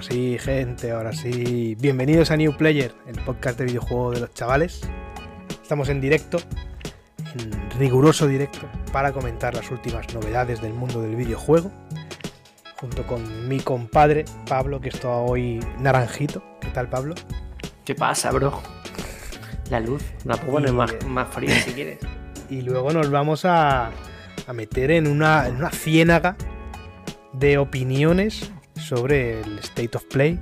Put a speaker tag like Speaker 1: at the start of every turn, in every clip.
Speaker 1: ahora sí, gente, ahora sí. Bienvenidos a New Player, el podcast de videojuego de los chavales. Estamos en directo, en riguroso directo, para comentar las últimas novedades del mundo del videojuego. Junto con mi compadre Pablo, que está hoy naranjito. ¿Qué tal, Pablo?
Speaker 2: ¿Qué pasa, bro? La luz, la puedo poner más, más fría si quieres.
Speaker 1: Y luego nos vamos a, a meter en una, en una ciénaga de opiniones sobre el State of Play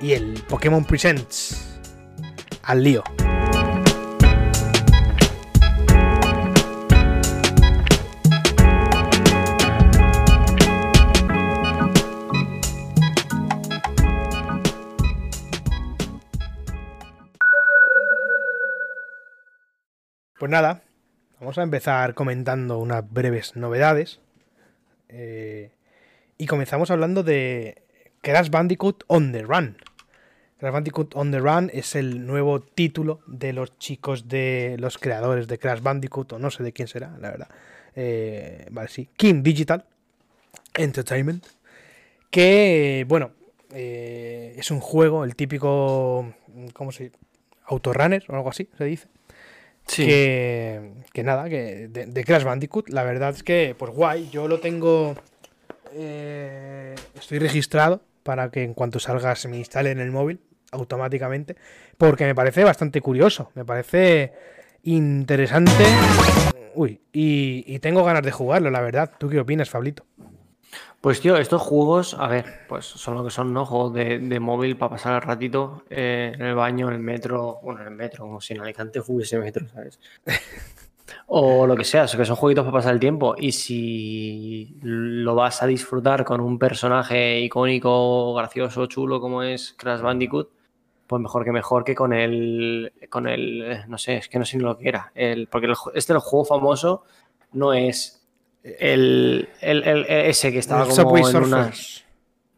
Speaker 1: y el Pokémon Presents. Al lío. Pues nada, vamos a empezar comentando unas breves novedades. Eh, y comenzamos hablando de Crash Bandicoot On the Run. Crash Bandicoot On the Run es el nuevo título de los chicos de los creadores de Crash Bandicoot, o no sé de quién será, la verdad. Eh, vale, sí. King Digital Entertainment. Que, bueno, eh, es un juego, el típico. ¿Cómo se dice? Autorunner o algo así, se dice.
Speaker 2: Sí.
Speaker 1: Que, que nada, que de, de Crash Bandicoot, la verdad es que, pues guay, yo lo tengo eh, estoy registrado para que en cuanto salga se me instale en el móvil automáticamente, porque me parece bastante curioso, me parece interesante. Uy, y, y tengo ganas de jugarlo, la verdad. ¿Tú qué opinas, Fablito?
Speaker 2: Pues tío, estos juegos, a ver, pues son lo que son, ¿no? Juegos de, de móvil para pasar el ratito eh, en el baño, en el metro, bueno, en el metro, como si en Alicante hubiese metro, ¿sabes? O lo que sea, que son jueguitos para pasar el tiempo. Y si lo vas a disfrutar con un personaje icónico, gracioso, chulo como es Crash Bandicoot, pues mejor que mejor que con el. con el. no sé, es que no sé ni lo que era. El, porque el, este el juego famoso no es el, el, el ese que estaba
Speaker 1: El
Speaker 2: como en una.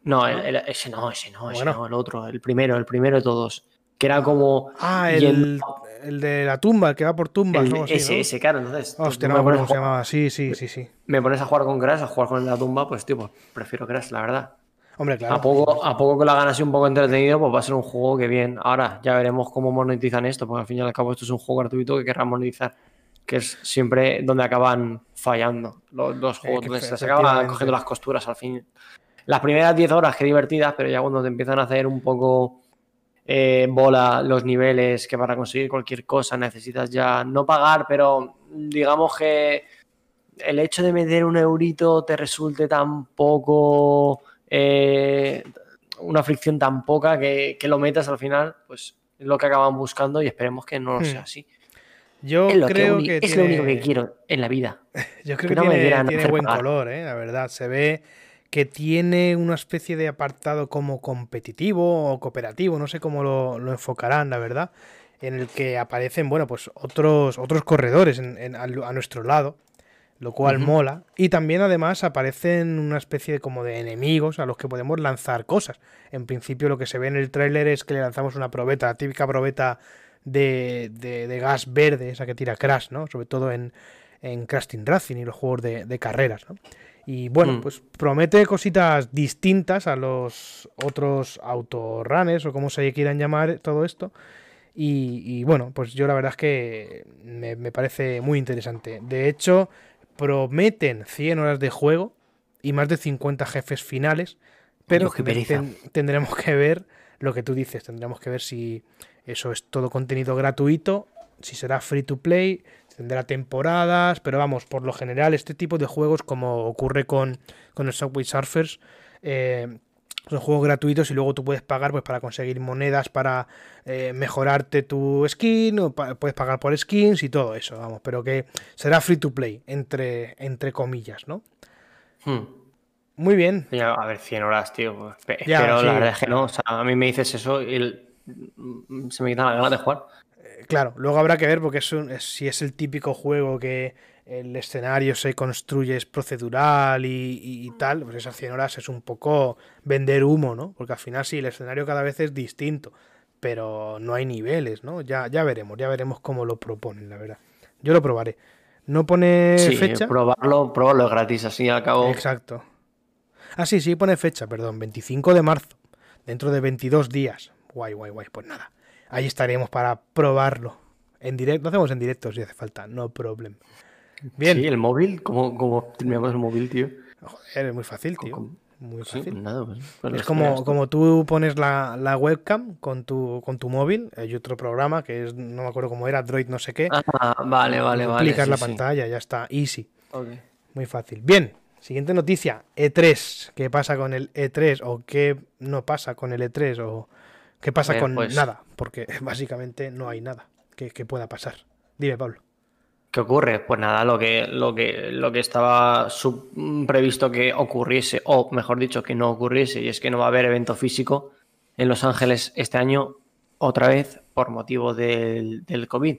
Speaker 2: No, el- el- ese no, ese no, ese
Speaker 1: Bueno.
Speaker 2: no, el otro, el primero, el primero de todos. Que era como.
Speaker 1: Ah,
Speaker 2: yendo-
Speaker 1: el, de la tumba, el que va por tumbas.
Speaker 2: el-
Speaker 1: así,
Speaker 2: ese,
Speaker 1: ¿no?
Speaker 2: ese,
Speaker 1: Hostia,
Speaker 2: tú
Speaker 1: no me acuerdo cómo se llamaba. Sí, sí, sí, sí.
Speaker 2: me pones a jugar con Crash, a jugar con la tumba, pues tío, pues prefiero Crash, la verdad.
Speaker 1: Hombre, claro.
Speaker 2: A poco, a poco que lo hagan así un poco entretenido, pues va a ser un juego que bien. Ahora ya veremos cómo monetizan esto, porque al fin y al cabo esto es un juego gratuito que querrán monetizar, que es siempre donde acaban fallando los, los juegos,
Speaker 1: que
Speaker 2: donde se acaban cogiendo las costuras al fin. Las primeras 10 horas, que divertidas, pero ya cuando te empiezan a hacer un poco eh, bola los niveles, que para conseguir cualquier cosa necesitas ya no pagar, pero digamos que el hecho de meter un eurito te resulte tan poco, eh, una fricción tan poca que, que lo metas al final, pues es lo que acaban buscando y esperemos que no
Speaker 1: Hmm.
Speaker 2: sea así.
Speaker 1: Yo
Speaker 2: es que
Speaker 1: creo que,
Speaker 2: es lo único que quiero en la vida.
Speaker 1: Yo creo
Speaker 2: que
Speaker 1: que,
Speaker 2: no me
Speaker 1: tiene,
Speaker 2: quieran
Speaker 1: tiene buen
Speaker 2: pagar.
Speaker 1: color, ¿eh? la verdad. Se ve que tiene una especie de apartado como competitivo o cooperativo, no sé cómo lo, lo enfocarán, la verdad, en el que aparecen, bueno, pues otros, otros corredores en- en- a, a nuestro lado, lo cual mola. Y también además aparecen una especie de, como de enemigos a los que podemos lanzar cosas. En principio lo que se ve en el tráiler es que le lanzamos una probeta, la típica probeta de, de- de gas verde, esa que tira Crash, ¿no? Sobre todo en, en Crash Team Racing y los juegos de, de carreras, ¿no? Y bueno,
Speaker 2: Mm.
Speaker 1: pues promete cositas distintas a los otros autorunners o como se quieran llamar todo esto. Y, y bueno, pues yo la verdad es que me, me parece muy interesante. De hecho, prometen 100 horas de juego y más de 50 jefes finales, pero ten- tendremos que ver lo que tú dices, tendremos que ver si eso es todo contenido gratuito, si será free to play, tendrá temporadas, pero vamos, por lo general este tipo de juegos, como ocurre con, con el Subway Surfers, eh, son juegos gratuitos y luego tú puedes pagar pues para conseguir monedas para eh, mejorarte tu skin o pa- puedes pagar por skins y todo eso, vamos, pero que será free to play, entre, entre comillas, ¿no?
Speaker 2: Hmm.
Speaker 1: Muy bien,
Speaker 2: Ya, a ver, 100 horas, tío. pues, pero
Speaker 1: sí.
Speaker 2: la verdad es que no. O sea, a mí me dices eso y el- se me quitan las ganas de jugar.
Speaker 1: Claro, luego habrá que ver porque es un- es- si es el típico juego que el escenario se construye es procedural y, y- y tal, pues esas 100 horas es un poco vender humo, ¿no? Porque al final sí, el escenario cada vez es distinto, pero no hay niveles, ¿no? Ya, ya veremos, ya veremos cómo lo proponen, la verdad. Yo lo probaré. No pone
Speaker 2: Sí,
Speaker 1: fecha.
Speaker 2: probarlo, probarlo es gratis, así al cabo.
Speaker 1: Exacto. Ah, sí, sí, pone fecha, perdón, 25 de marzo. dentro de 22 días. Guay, guay, guay. Pues nada, ahí estaremos para probarlo. En directo, lo hacemos en directo si hace falta, no problem.
Speaker 2: Bien. Sí, el móvil, ¿cómo, cómo terminamos el móvil, tío?
Speaker 1: Joder, es muy fácil, tío. Muy fácil.
Speaker 2: Pues nada, pues, pues
Speaker 1: es como, como tú pones la, la, webcam con tu, con tu móvil, hay otro programa que es, no me acuerdo cómo era, Droid no sé qué.
Speaker 2: Ah, vale, vale, vale.
Speaker 1: Clicas la pantalla, ya está, easy. Muy fácil. Bien, siguiente noticia, E3. ¿Qué pasa con el E3 o qué no pasa con el E3 o qué pasa con
Speaker 2: pues
Speaker 1: nada? Porque básicamente no hay nada que, que pueda pasar. Dime, Pablo.
Speaker 2: ¿Qué ocurre? Pues nada, lo que, lo que, lo que estaba previsto que ocurriese, o mejor dicho, que no ocurriese, y es que no va a haber evento físico en Los Ángeles este año, otra vez, por motivo del, del COVID.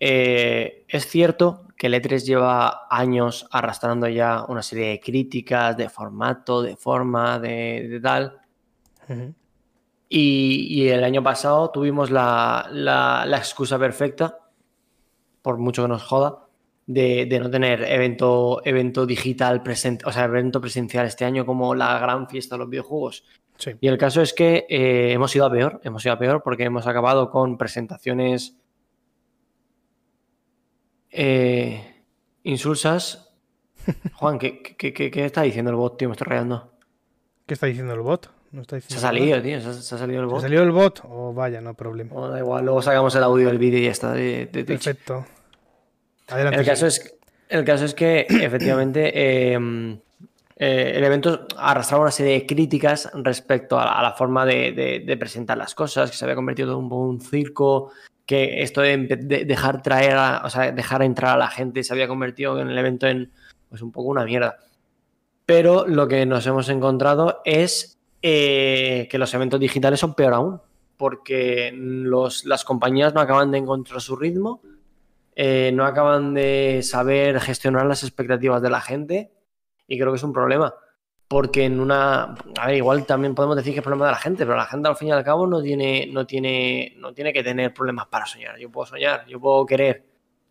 Speaker 2: Eh, es cierto que el E3 lleva años arrastrando ya una serie de críticas de formato, de forma, de, tal. Y, el año pasado tuvimos la, la, la excusa perfecta por mucho que nos joda, de, no tener evento, evento digital presente, o sea, evento presencial este año como la gran fiesta de los videojuegos. Y el caso es que eh, hemos ido a peor, hemos ido a peor porque hemos acabado con presentaciones eh, insulsas. Juan, ¿qué, qué, está diciendo el bot, tío? Me estoy rayando.
Speaker 1: ¿Qué está diciendo el bot?
Speaker 2: Se ha salido, tío. Se ha, salido el bot.
Speaker 1: ¿Se ha salido el bot? O oh, vaya, no problema.
Speaker 2: Oh, da igual, luego sacamos el audio del vídeo y ya está.
Speaker 1: Perfecto
Speaker 2: el, caso es, el caso es que efectivamente em, eh, el evento arrastraba una serie de críticas respecto a, la forma de, presentar las cosas, que se había convertido en un, un circo, que esto de, dejar traer, o sea, dejar entrar a la gente se había convertido en el evento en pues un poco una mierda. Pero lo que nos hemos encontrado es eh, que los eventos digitales son peor aún, porque las compañías no acaban de encontrar su ritmo eh, no acaban de saber gestionar las expectativas de la gente y creo que es un problema. Porque en una. A ver, igual también podemos decir que es problema de la gente, pero la gente al fin y al cabo no tiene, no tiene, no tiene que tener problemas para soñar. Yo puedo soñar, yo puedo querer,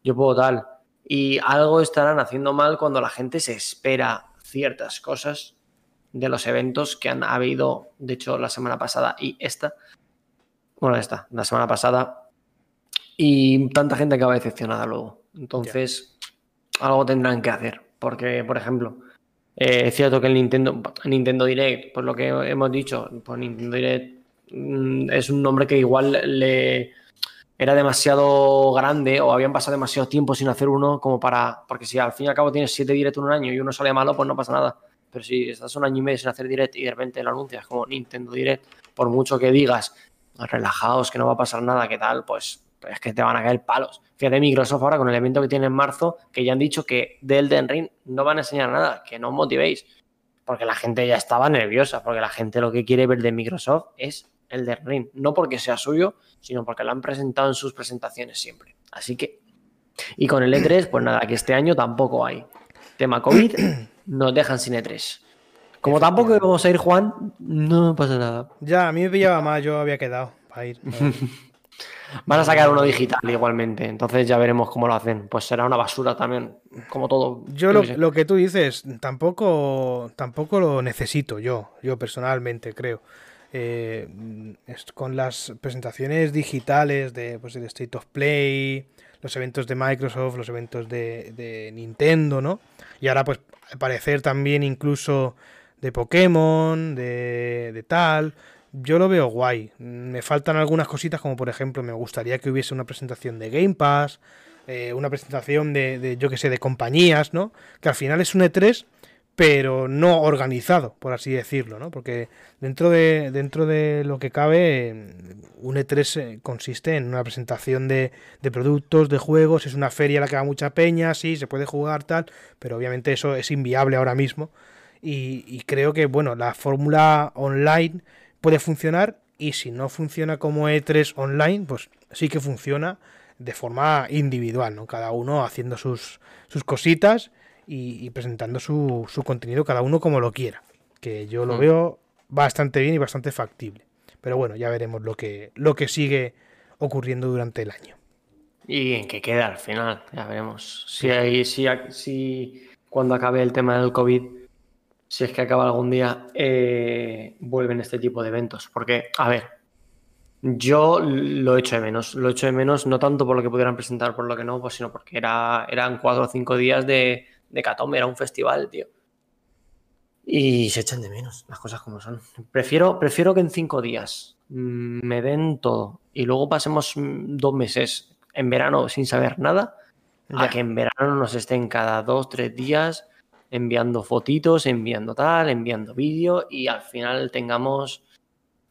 Speaker 2: yo puedo tal. Y algo estarán haciendo mal cuando la gente se espera ciertas cosas de los eventos que han habido, de hecho, la semana pasada y esta. Bueno, esta, la semana pasada y tanta gente acaba decepcionada luego. Entonces, algo tendrán que hacer. Porque, por ejemplo, eh, es cierto que el Nintendo, Nintendo Direct, por lo que hemos dicho, pues Nintendo Direct mm, es un nombre que igual le era demasiado grande o habían pasado demasiado tiempo sin hacer uno como para. Porque si al fin y al cabo tienes siete direct en un año y uno sale malo, pues no pasa nada. Pero si estás un año y medio sin hacer direct y de repente lo anuncias como Nintendo Direct, por mucho que digas, relajados, que no va a pasar nada, que tal, pues es que te van a caer palos. Fíjate Microsoft ahora con el evento que tiene en marzo, que ya han dicho que de Elden Ring no van a enseñar nada, que no os motivéis. Porque la gente ya estaba nerviosa, porque la gente lo que quiere ver de Microsoft es Elden Ring. No porque sea suyo, sino porque lo han presentado en sus presentaciones siempre. Así que. Y con el E3, pues nada, que este año tampoco hay. Tema COVID, nos dejan sin E3. Como tampoco vamos a ir, Juan, no pasa nada.
Speaker 1: Ya, a mí me pillaba más, yo había quedado para ir.
Speaker 2: Van a sacar uno digital igualmente, entonces ya veremos cómo lo hacen. Pues será una basura también, como todo.
Speaker 1: Yo lo, que tú dices, tampoco, tampoco lo necesito yo, yo personalmente creo. Eh, con las presentaciones digitales de, pues, State of Play, los eventos de Microsoft, los eventos de, de Nintendo, ¿no? Y ahora, pues, al parecer también incluso de Pokémon, de, de tal yo lo veo guay. Me faltan algunas cositas, como por ejemplo, me gustaría que hubiese una presentación de Game Pass, eh, una presentación de, yo que sé, de compañías, ¿no? Que al final es un E3, pero no organizado, por así decirlo, ¿no? Porque dentro de, dentro de lo que cabe, un E3 eh, consiste en una presentación de, de productos, de juegos, es una feria a la que va mucha peña, sí, se puede jugar tal, pero obviamente eso es inviable ahora mismo. Y, y creo que, bueno, la fórmula online puede funcionar y si no funciona como E3 online, pues sí que funciona de forma individual, ¿no? Cada uno haciendo sus, sus cositas y, presentando su, su, contenido cada uno como lo quiera. Que yo lo hmm. veo bastante bien y bastante factible. Pero bueno, ya veremos lo que, lo que sigue ocurriendo durante el año.
Speaker 2: Y en qué queda al final, ya veremos. Si, hay, si, si cuando acabe el tema del COVID si es que acaba algún día, eh, vuelven este tipo de eventos. Porque, a ver, yo lo echo de menos. Lo echo de menos no tanto por lo que pudieran presentar, por lo que no, pues, sino porque era, eran cuatro o cinco días de, de Catombe, era un festival, tío. Y se echan de menos las cosas como son. Prefiero, prefiero que en cinco días mm, me den todo y luego pasemos mm, dos meses en verano sin saber nada, a que en verano nos estén cada dos, tres días enviando fotitos, enviando tal, enviando vídeo y al final tengamos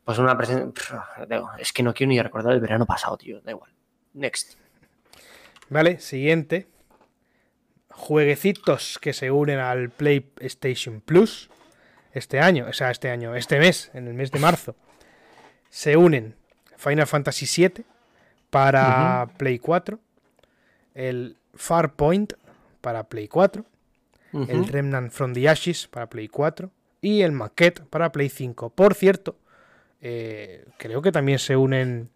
Speaker 2: pues una presentación. Es que no quiero ni recordar el verano pasado, tío. Da igual. Next.
Speaker 1: Vale, siguiente. Jueguecitos que se unen al PlayStation Plus este año, o sea, este año, este mes, en el mes de marzo. Se unen Final Fantasy VII para Play 4, el Farpoint para Play 4, el Remnant from the Ashes para Play 4 y el Maquette para Play 5. Por cierto, eh, creo que también se unen.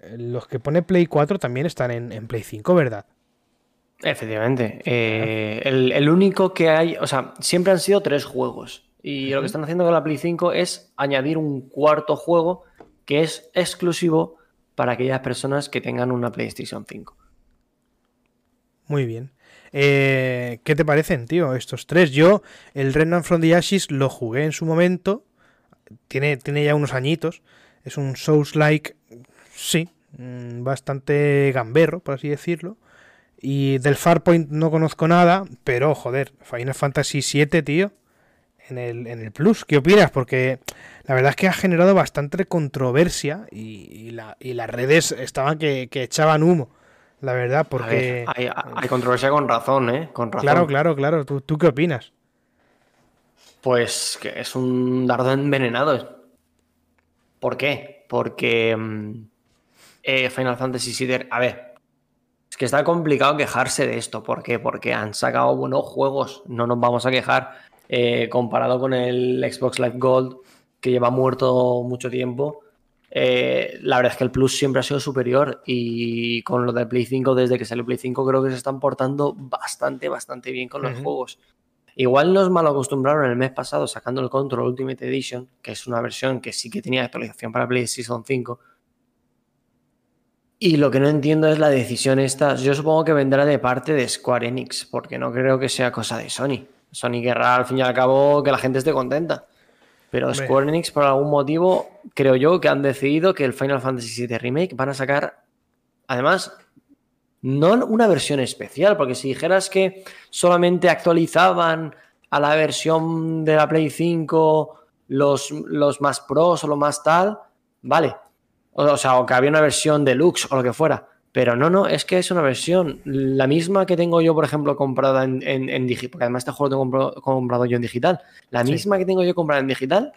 Speaker 1: Eh, los que pone Play 4 también están en, Play 5, ¿verdad?
Speaker 2: Efectivamente. Eh, el, único que hay. O sea, siempre han sido tres juegos. Y lo que están haciendo con la Play 5 es añadir un cuarto juego que es exclusivo para aquellas personas que tengan una PlayStation 5.
Speaker 1: Muy bien. ¿Qué te parecen, tío, estos tres? Yo, el Remnant from the Ashes lo jugué en su momento tiene, tiene ya unos añitos. Es un Souls-like, sí, mm, bastante gamberro, por así decirlo. Y del Farpoint no conozco nada, pero joder, Final Fantasy VII, tío, en el, en el Plus. ¿Qué opinas? Porque la verdad es que ha generado bastante controversia y, las redes estaban que, echaban humo. La verdad, porque.
Speaker 2: hay, controversia con razón, ¿eh? Con razón.
Speaker 1: Claro, claro, claro. ¿Tú, ¿Tú qué opinas?
Speaker 2: Pues que es un dardo envenenado. ¿Por qué? Porque mm, eh, Final Fantasy VII, a ver, es que está complicado quejarse de esto. ¿Por qué? Porque han sacado buenos juegos, no nos vamos a quejar. Eh, comparado con el Xbox Live Gold, que lleva muerto mucho tiempo, eh, la verdad es que el Plus siempre ha sido superior y con lo de Play 5, desde que salió Play 5, creo que se están portando bastante, bastante bien con los juegos. Igual nos mal acostumbraron el mes pasado sacando el Control Ultimate Edition, que es una versión que sí que tenía actualización para PlayStation 5. Y lo que no entiendo es la decisión esta. Yo supongo que vendrá de parte de Square Enix, porque no creo que sea cosa de Sony. Sony querrá al fin y al cabo que la gente esté contenta. Pero Square Enix, por algún motivo, creo yo que han decidido que el Final Fantasy VII Remake van a sacar, además, no una versión especial, porque si dijeras que solamente actualizaban a la versión de la Play 5 los, los más pros o lo más tal, vale. O, sea, o que había una versión deluxe o lo que fuera. Pero no, no, es que es una versión, la misma que tengo yo, por ejemplo, comprada en, en, digital, porque además este juego lo tengo comprado, yo en digital, la misma que tengo yo comprada en digital,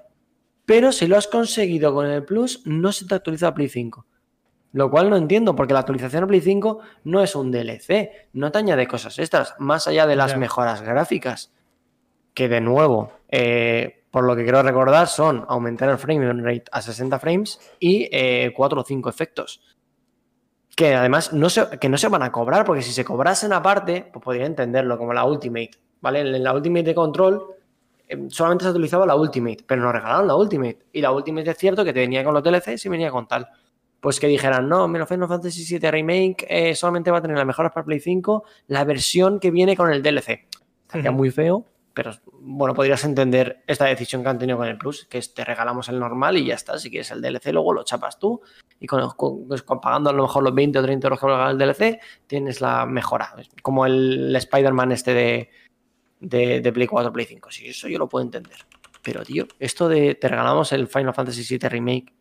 Speaker 2: pero si lo has conseguido con el Plus, no se te actualiza a Play 5. Lo cual no entiendo, porque la actualización a Play 5 no es un DLC, no te añade cosas extras, más allá de las mejoras gráficas, que de nuevo, eh, por lo que quiero recordar, son aumentar el frame rate a 60 frames y 4 eh, o 5 efectos. Que además no se, que no se van a cobrar, porque si se cobrasen aparte, pues podría entenderlo, como la Ultimate. ¿Vale? En la Ultimate de Control eh, solamente se utilizaba la Ultimate, pero nos regalaron la Ultimate. Y la Ultimate es cierto que te venía con los DLCs y venía con tal pues que dijeran, no, Final Fantasy VII Remake eh, solamente va a tener las mejoras para Play 5, la versión que viene con el DLC. Estaría muy feo, pero bueno, podrías entender esta decisión que han tenido con el Plus, que es te regalamos el normal y ya está. Si quieres el DLC, luego lo chapas tú y con, pues, pagando a lo mejor los 20 o 30 euros que valga el DLC, tienes la mejora. Como el, Spider-Man este de, de, Play 4, Play 5. Sí, eso yo lo puedo entender. Pero, tío, esto de te regalamos el Final Fantasy VII Remake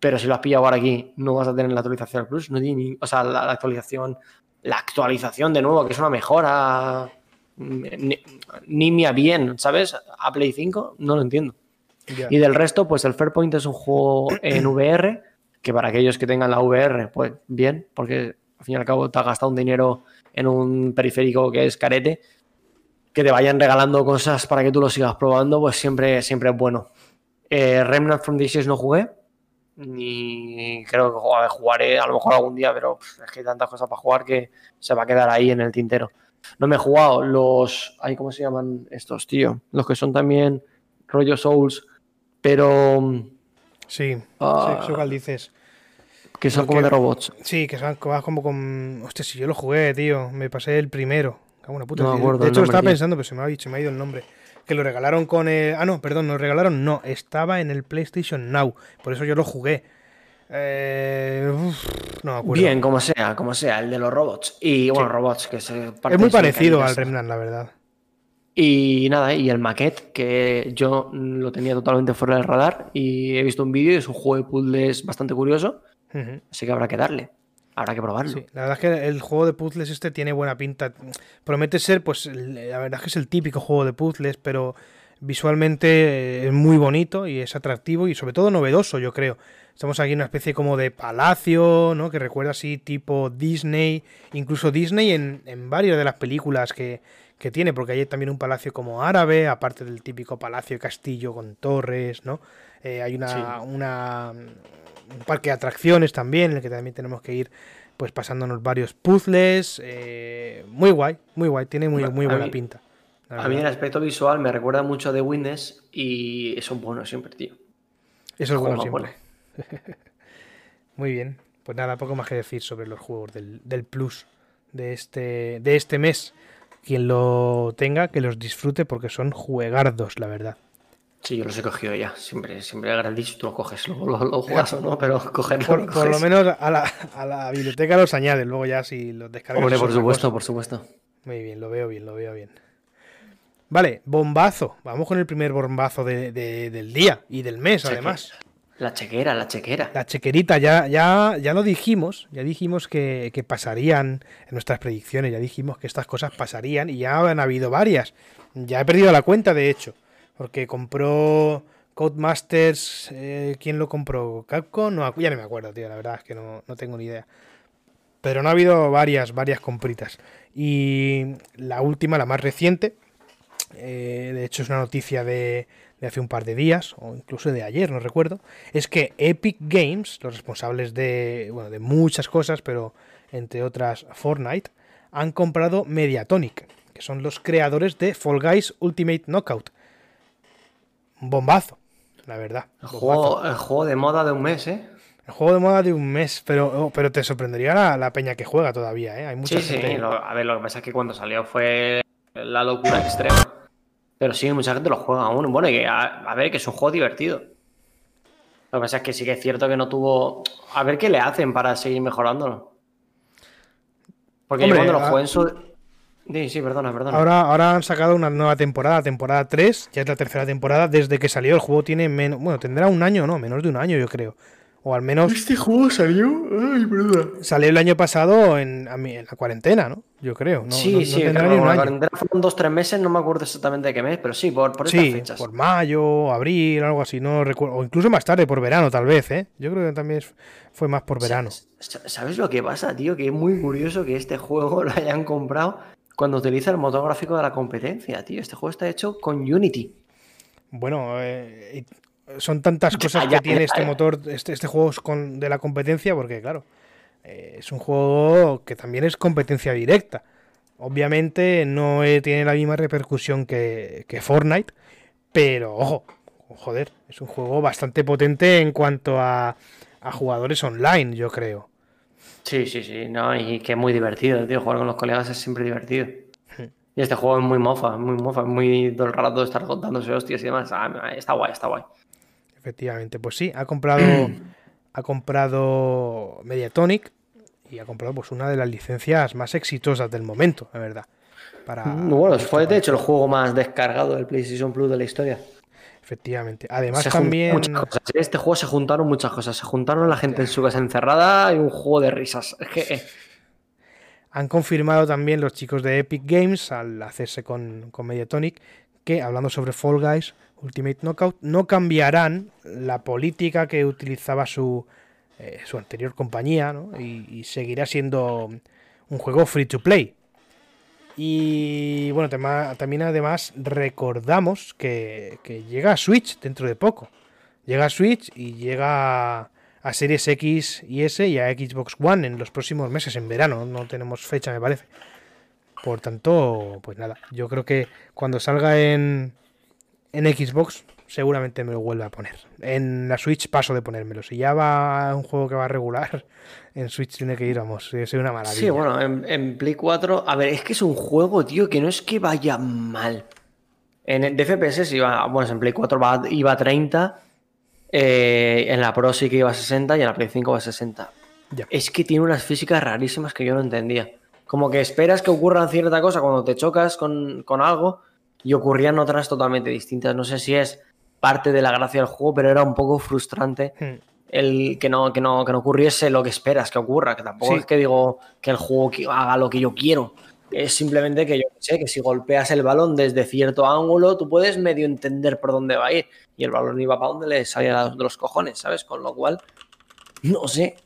Speaker 2: pero si lo has pillado ahora aquí, no vas a tener la actualización Plus, no tiene o sea, la, actualización, la actualización de nuevo, que es una mejora nimia bien, ¿sabes? A Play 5, no lo entiendo. Y del resto, pues el Fairpoint es un juego en VR, que para aquellos que tengan la VR, pues bien, porque al fin y al cabo te has gastado un dinero en un periférico que es carete, que te vayan regalando cosas para que tú lo sigas probando, pues siempre, siempre es bueno. Eh, Remnant from the no jugué, ni creo que jugaré a lo mejor algún día, pero es que hay tantas cosas para jugar que se va a quedar ahí en el tintero. No me he jugado los. ¿Cómo se llaman estos, tío? Los que son también rollo Souls, pero...
Speaker 1: Sí,
Speaker 2: Ah.
Speaker 1: sí, que dices.
Speaker 2: Que son
Speaker 1: Porque-
Speaker 2: como de robots.
Speaker 1: Sí, que son como con... Hostia, si yo lo jugué, tío. Me pasé el primero. La puta.
Speaker 2: No
Speaker 1: de hecho,
Speaker 2: nombre,
Speaker 1: estaba
Speaker 2: tío.
Speaker 1: pensando, pero se me, ha, se me ha ido el nombre. Que lo regalaron con el... Ah, no, perdón, no lo regalaron. No, estaba en el PlayStation Now. Por eso yo lo jugué. Eh, uf, no me acuerdo.
Speaker 2: Bien, como sea, como sea, el de los robots. Y bueno,
Speaker 1: Sí.
Speaker 2: robots, que se
Speaker 1: Es muy parecido al Remnant, la verdad.
Speaker 2: Y nada, y el maquette, que yo lo tenía totalmente fuera del radar y he visto un vídeo, es un juego de puzzles bastante curioso, así que habrá que darle, habrá que probarlo.
Speaker 1: Sí, la verdad es que el juego de puzzles este tiene buena pinta. Promete ser, pues, la verdad es que es el típico juego de puzzles, pero visualmente eh, es muy bonito y es atractivo y sobre todo novedoso, yo creo. Estamos aquí en una especie como de palacio, ¿no? Que recuerda así tipo Disney, incluso Disney en, en varias de las películas que, que tiene, porque hay también un palacio como árabe, aparte del típico palacio y castillo con torres, ¿no? Eh, hay una,
Speaker 2: Sí.
Speaker 1: una- un parque de atracciones también, en el que también tenemos que ir pues pasándonos varios puzzles. eh, muy guay, muy guay, tiene muy, muy buena
Speaker 2: mí-
Speaker 1: pinta.
Speaker 2: A mí el aspecto visual me recuerda mucho a The Witness y son buenos siempre, tío.
Speaker 1: Eso es bueno siempre. Muy bien. Pues nada, poco más que decir sobre los juegos del, del Plus de este, de este mes. Quien lo tenga, que los disfrute porque son juegardos, la verdad.
Speaker 2: Sí, yo los he cogido ya, siempre, siempre gratis, tú lo coges, luego lo, lo juegas o no, pero cogerlo
Speaker 1: Por,
Speaker 2: lo
Speaker 1: por lo menos a la, a la biblioteca los añade, luego ya si los descargas.
Speaker 2: Hombre,
Speaker 1: es
Speaker 2: por supuesto, por supuesto.
Speaker 1: Muy bien, lo veo bien, lo veo bien. Vale, bombazo. Vamos con el primer bombazo de- de- del día y del mes,
Speaker 2: Cheque-
Speaker 1: además.
Speaker 2: La chequera, la chequera.
Speaker 1: La chequerita, ya, ya, ya lo dijimos, ya dijimos que, que pasarían en nuestras predicciones, ya dijimos que estas cosas pasarían y ya han habido varias. Ya he perdido la cuenta, de hecho, porque compró Codemasters, eh, ¿quién lo compró? ¿Capcom? No, ya no me acuerdo, tío, la verdad es que no, no tengo ni idea. Pero no ha habido varias, varias compritas. Y la última, la más reciente, eh, de hecho es una noticia de, de hace un par de días, o incluso de ayer, no recuerdo, es que Epic Games, los responsables de, bueno, de muchas cosas, pero entre otras Fortnite, han comprado Mediatonic, que son los creadores de Fall Guys Ultimate Knockout. Un bombazo, la verdad.
Speaker 2: El juego, el juego de moda de un mes, ¿eh?
Speaker 1: El juego de moda de un mes, pero, oh, pero te sorprendería la, la peña que juega todavía, ¿eh? Hay mucha
Speaker 2: Sí, sí, lo- a ver, lo que pasa es que cuando salió fue la locura extrema. Pero sí, mucha gente lo juega aún. Bueno, y a, a ver, que es un juego divertido. Lo que pasa es que sí que es cierto que no tuvo. A ver qué le hacen para seguir mejorándolo. Porque yo
Speaker 1: Hombre,
Speaker 2: cuando lo jugué en su. Sí, sí, perdona, perdona.
Speaker 1: Ahora, ahora han sacado una nueva temporada, temporada 3, ya es la tercera temporada. Desde que salió el juego tiene menos. Bueno, tendrá un año, no, menos de un año, yo creo. O al menos
Speaker 2: Este juego salió. Ay, perdona.
Speaker 1: salió el año pasado en, la cuarentena, ¿no? Yo creo. No,
Speaker 2: sí,
Speaker 1: no- no
Speaker 2: sí,
Speaker 1: tendrá
Speaker 2: claro,
Speaker 1: ni un
Speaker 2: la cuarentena fueron dos, tres meses, no me acuerdo exactamente de qué mes, pero sí, por, por estas
Speaker 1: Sí,
Speaker 2: fechas.
Speaker 1: por mayo, abril, algo así, no recuerdo. O incluso más tarde, por verano, tal vez, ¿eh? Yo creo que también fue más por verano.
Speaker 2: Sa- ¿Sabes lo que pasa, tío? Que es muy curioso que este juego lo hayan comprado cuando utiliza el motor gráfico de la competencia, tío. Este juego está hecho con Unity.
Speaker 1: Bueno, eh, son tantas cosas que tiene este motor, este, este juego es con, de la competencia, porque claro, eh, es un juego que también es competencia directa. Obviamente no eh, tiene la misma repercusión que, que Fortnite, pero ojo, joder, es un juego bastante potente en cuanto a, a jugadores online, yo creo.
Speaker 2: Sí, sí, sí, no, y que es muy divertido, tío. Jugar con los colegas es siempre divertido. Y este juego es muy mofa, muy mofa, muy todo el rato estar contándose hostias y demás. Ah, está guay, está guay.
Speaker 1: Efectivamente, pues sí, ha comprado, ha comprado Mediatonic y ha comprado pues una de las licencias más exitosas del momento, la verdad. Para,
Speaker 2: Mm, Bueno, fue de hecho el juego más descargado del PlayStation Plus de la historia.
Speaker 1: Efectivamente. Además,
Speaker 2: Se
Speaker 1: también.
Speaker 2: muchas cosas. En este juego se juntaron muchas cosas. Se juntaron la gente en su casa encerrada y un juego de risas. Eh,
Speaker 1: Han confirmado también los chicos de Epic Games al hacerse con, con Mediatonic que, hablando sobre Fall Guys Ultimate Knockout, no cambiarán la política que utilizaba su, eh, su anterior compañía ¿no? y, seguirá siendo un juego free to play. Y bueno, tema- también además recordamos que, que llega a Switch dentro de poco. Llega a Switch y llega a Series X y S y a Xbox One en los próximos meses, en verano. No tenemos fecha, me parece. Por tanto, pues nada, yo creo que cuando salga en, en Xbox seguramente me lo vuelva a poner. En la Switch paso de ponérmelo. Si ya va un juego que va a regular, en Switch tiene que ir, vamos, es una maravilla.
Speaker 2: Sí, bueno, en, Play 4, a ver, es que es un juego, tío, que no es que vaya mal. En de FPS iba, bueno, en Play 4 iba a 30, eh, en la Pro sí que iba a 60 y en la Play 5 va a 60. Es que tiene unas físicas rarísimas que yo no entendía. Como que esperas que ocurra cierta cosa cuando te chocas con, algo y ocurrían otras totalmente distintas. No sé si es parte de la gracia del juego, pero era un poco frustrante hmm. el que no, que, no, que no ocurriese lo que esperas que ocurra. Que tampoco es que digo que el juego haga lo que yo quiero. Es simplemente que yo sé que si golpeas el balón desde cierto ángulo, tú puedes medio entender por dónde va a ir. Y el balón iba para donde le salía de los cojones, ¿sabes? Con lo cual, no sé.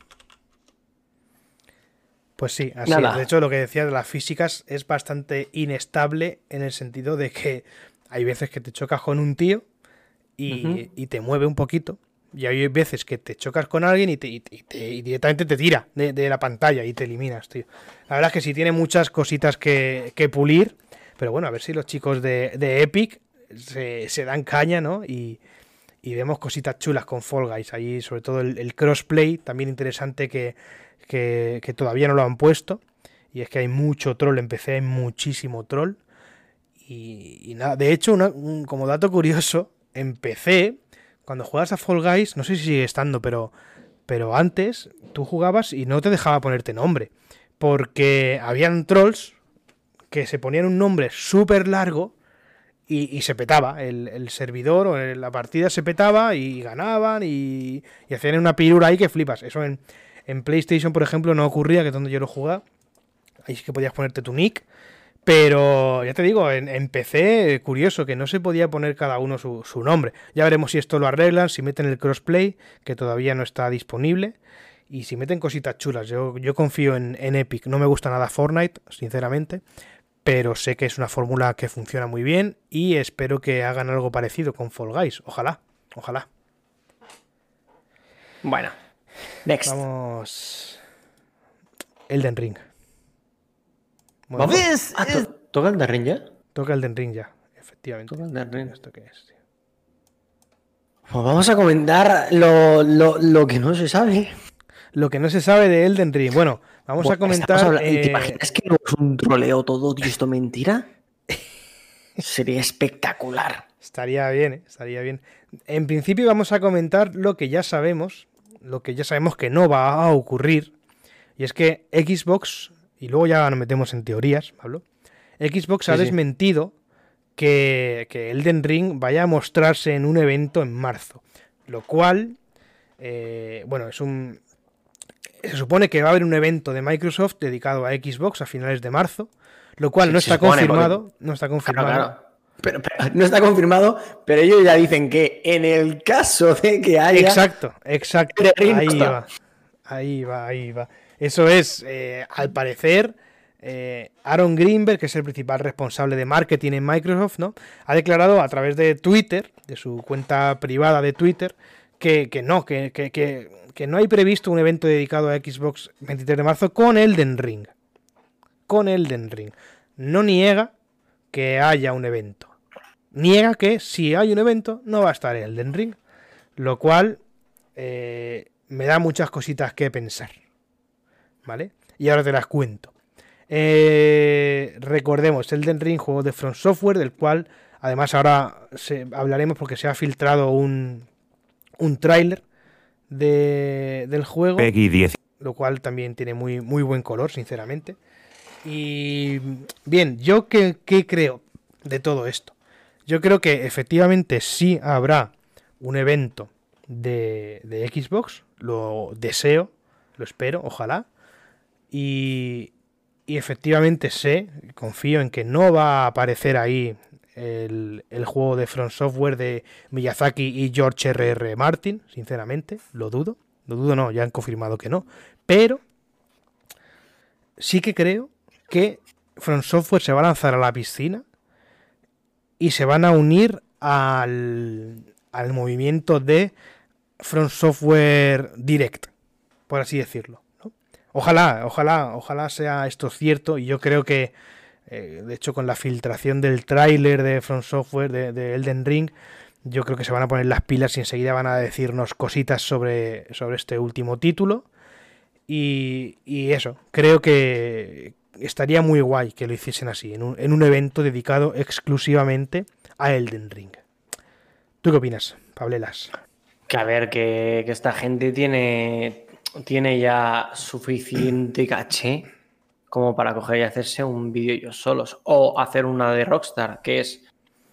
Speaker 1: Pues sí, así es. De hecho, lo que decía de las físicas es bastante inestable en el sentido de que hay veces que te chocas con un tío y, te mueve un poquito. Y hay veces que te chocas con alguien y, te, directamente te tira de, la pantalla y te eliminas, tío. La verdad es que sí tiene muchas cositas que, pulir. Pero bueno, a ver si los chicos de, Epic se, dan caña, ¿no? Y, vemos cositas chulas con Fall Guys. Ahí, sobre todo el crossplay, también interesante que que, todavía no lo han puesto. Y es que hay mucho troll en PC, hay muchísimo troll. Y, nada, de hecho, como dato curioso, en PC, cuando juegas a Fall Guys, no sé si sigue estando, pero, pero antes tú jugabas y no te dejaba ponerte nombre. Porque habían trolls que se ponían un nombre súper largo y, se petaba. El, servidor o la partida se petaba y ganaban y, y hacían una pirura ahí que flipas. Eso en, en PlayStation, por ejemplo, no ocurría, que donde yo lo jugaba. Ahí sí que podías ponerte tu nick. Pero ya te digo, en, PC, curioso, que no se podía poner cada uno su, nombre. Ya veremos si esto lo arreglan, si meten el crossplay, que todavía no está disponible. Y si meten cositas chulas. Yo, yo confío en, Epic. No me gusta nada Fortnite, sinceramente. Pero sé que es una fórmula que funciona muy bien. Y espero que hagan algo parecido con Fall Guys. Ojalá, ojalá.
Speaker 2: Bueno, Next.
Speaker 1: Vamos. Elden Ring.
Speaker 2: Ah, ¿Toca Elden Ring ya?
Speaker 1: Toca Elden Ring ya, efectivamente.
Speaker 2: Toca Elden Ring.
Speaker 1: ¿Esto qué es,
Speaker 2: Pues vamos a comentar lo, que no se sabe.
Speaker 1: Lo que no se sabe de Elden Ring. Bueno, vamos a comentar.
Speaker 2: ¿Te eh, imaginas que no es un troleo todo y esto mentira? Sería espectacular.
Speaker 1: Estaría bien, ¿eh? estaría bien. En principio vamos a comentar lo que ya sabemos lo que ya sabemos que no va a ocurrir, y es que Xbox, y luego ya nos metemos en teorías, Pablo, Xbox ha desmentido que, que, Elden Ring vaya a mostrarse en un evento en marzo, lo cual, eh, bueno, es un... Se supone que va a haber un evento de Microsoft dedicado a Xbox a finales de marzo, lo cual no está confirmado, no está confirmado.
Speaker 2: Pero, no está confirmado, pero ellos ya dicen que en el caso de que haya.
Speaker 1: Exacto, exacto. Ahí va. Ahí va, ahí va. Eso es, eh, al parecer, eh, Aaron Greenberg, que es el principal responsable de marketing en Microsoft, ¿no? Ha declarado a través de Twitter, de su cuenta privada de Twitter, que, no, que, que, que, no hay previsto un evento dedicado a Xbox 23 de marzo con Elden Ring. Con Elden Ring. No niega que haya un evento. Niega que si hay un evento no va a estar Elden Ring. Lo cual eh, me da muchas cositas que pensar. ¿Vale? Y ahora te las cuento. Eh, recordemos, Elden Ring, juego de Front Software, del cual además ahora hablaremos porque se ha filtrado un, un tráiler de, del juego. 10. Lo cual también tiene muy, muy buen color, sinceramente. Y bien, ¿yo qué, creo de todo esto? Yo creo que efectivamente sí habrá un evento de, Xbox, lo deseo, lo espero, ojalá. Y, y, efectivamente sé, confío en que no va a aparecer ahí el, el, juego de Front Software de Miyazaki y George R.R. Martin, sinceramente, lo dudo. Lo dudo no, ya han confirmado que no. Pero sí que creo que From Software se va a lanzar a la piscina y se van a unir al, al movimiento de From Software Direct, por así decirlo. Ojalá, ojalá, ojalá sea esto cierto y yo creo que, eh, de hecho, con la filtración del tráiler de From Software de, Elden Ring, Yo creo que se van a poner las pilas y enseguida van a decirnos cositas sobre, sobre este último título. Y, y eso, creo que estaría muy guay que lo hiciesen así, en un, en un evento dedicado exclusivamente a Elden Ring. ¿Tú qué opinas, Pablelas?
Speaker 2: Que a ver, que, que esta gente tiene, tiene ya suficiente caché como para coger y hacerse un vídeo ellos solos. O hacer una de Rockstar, que es,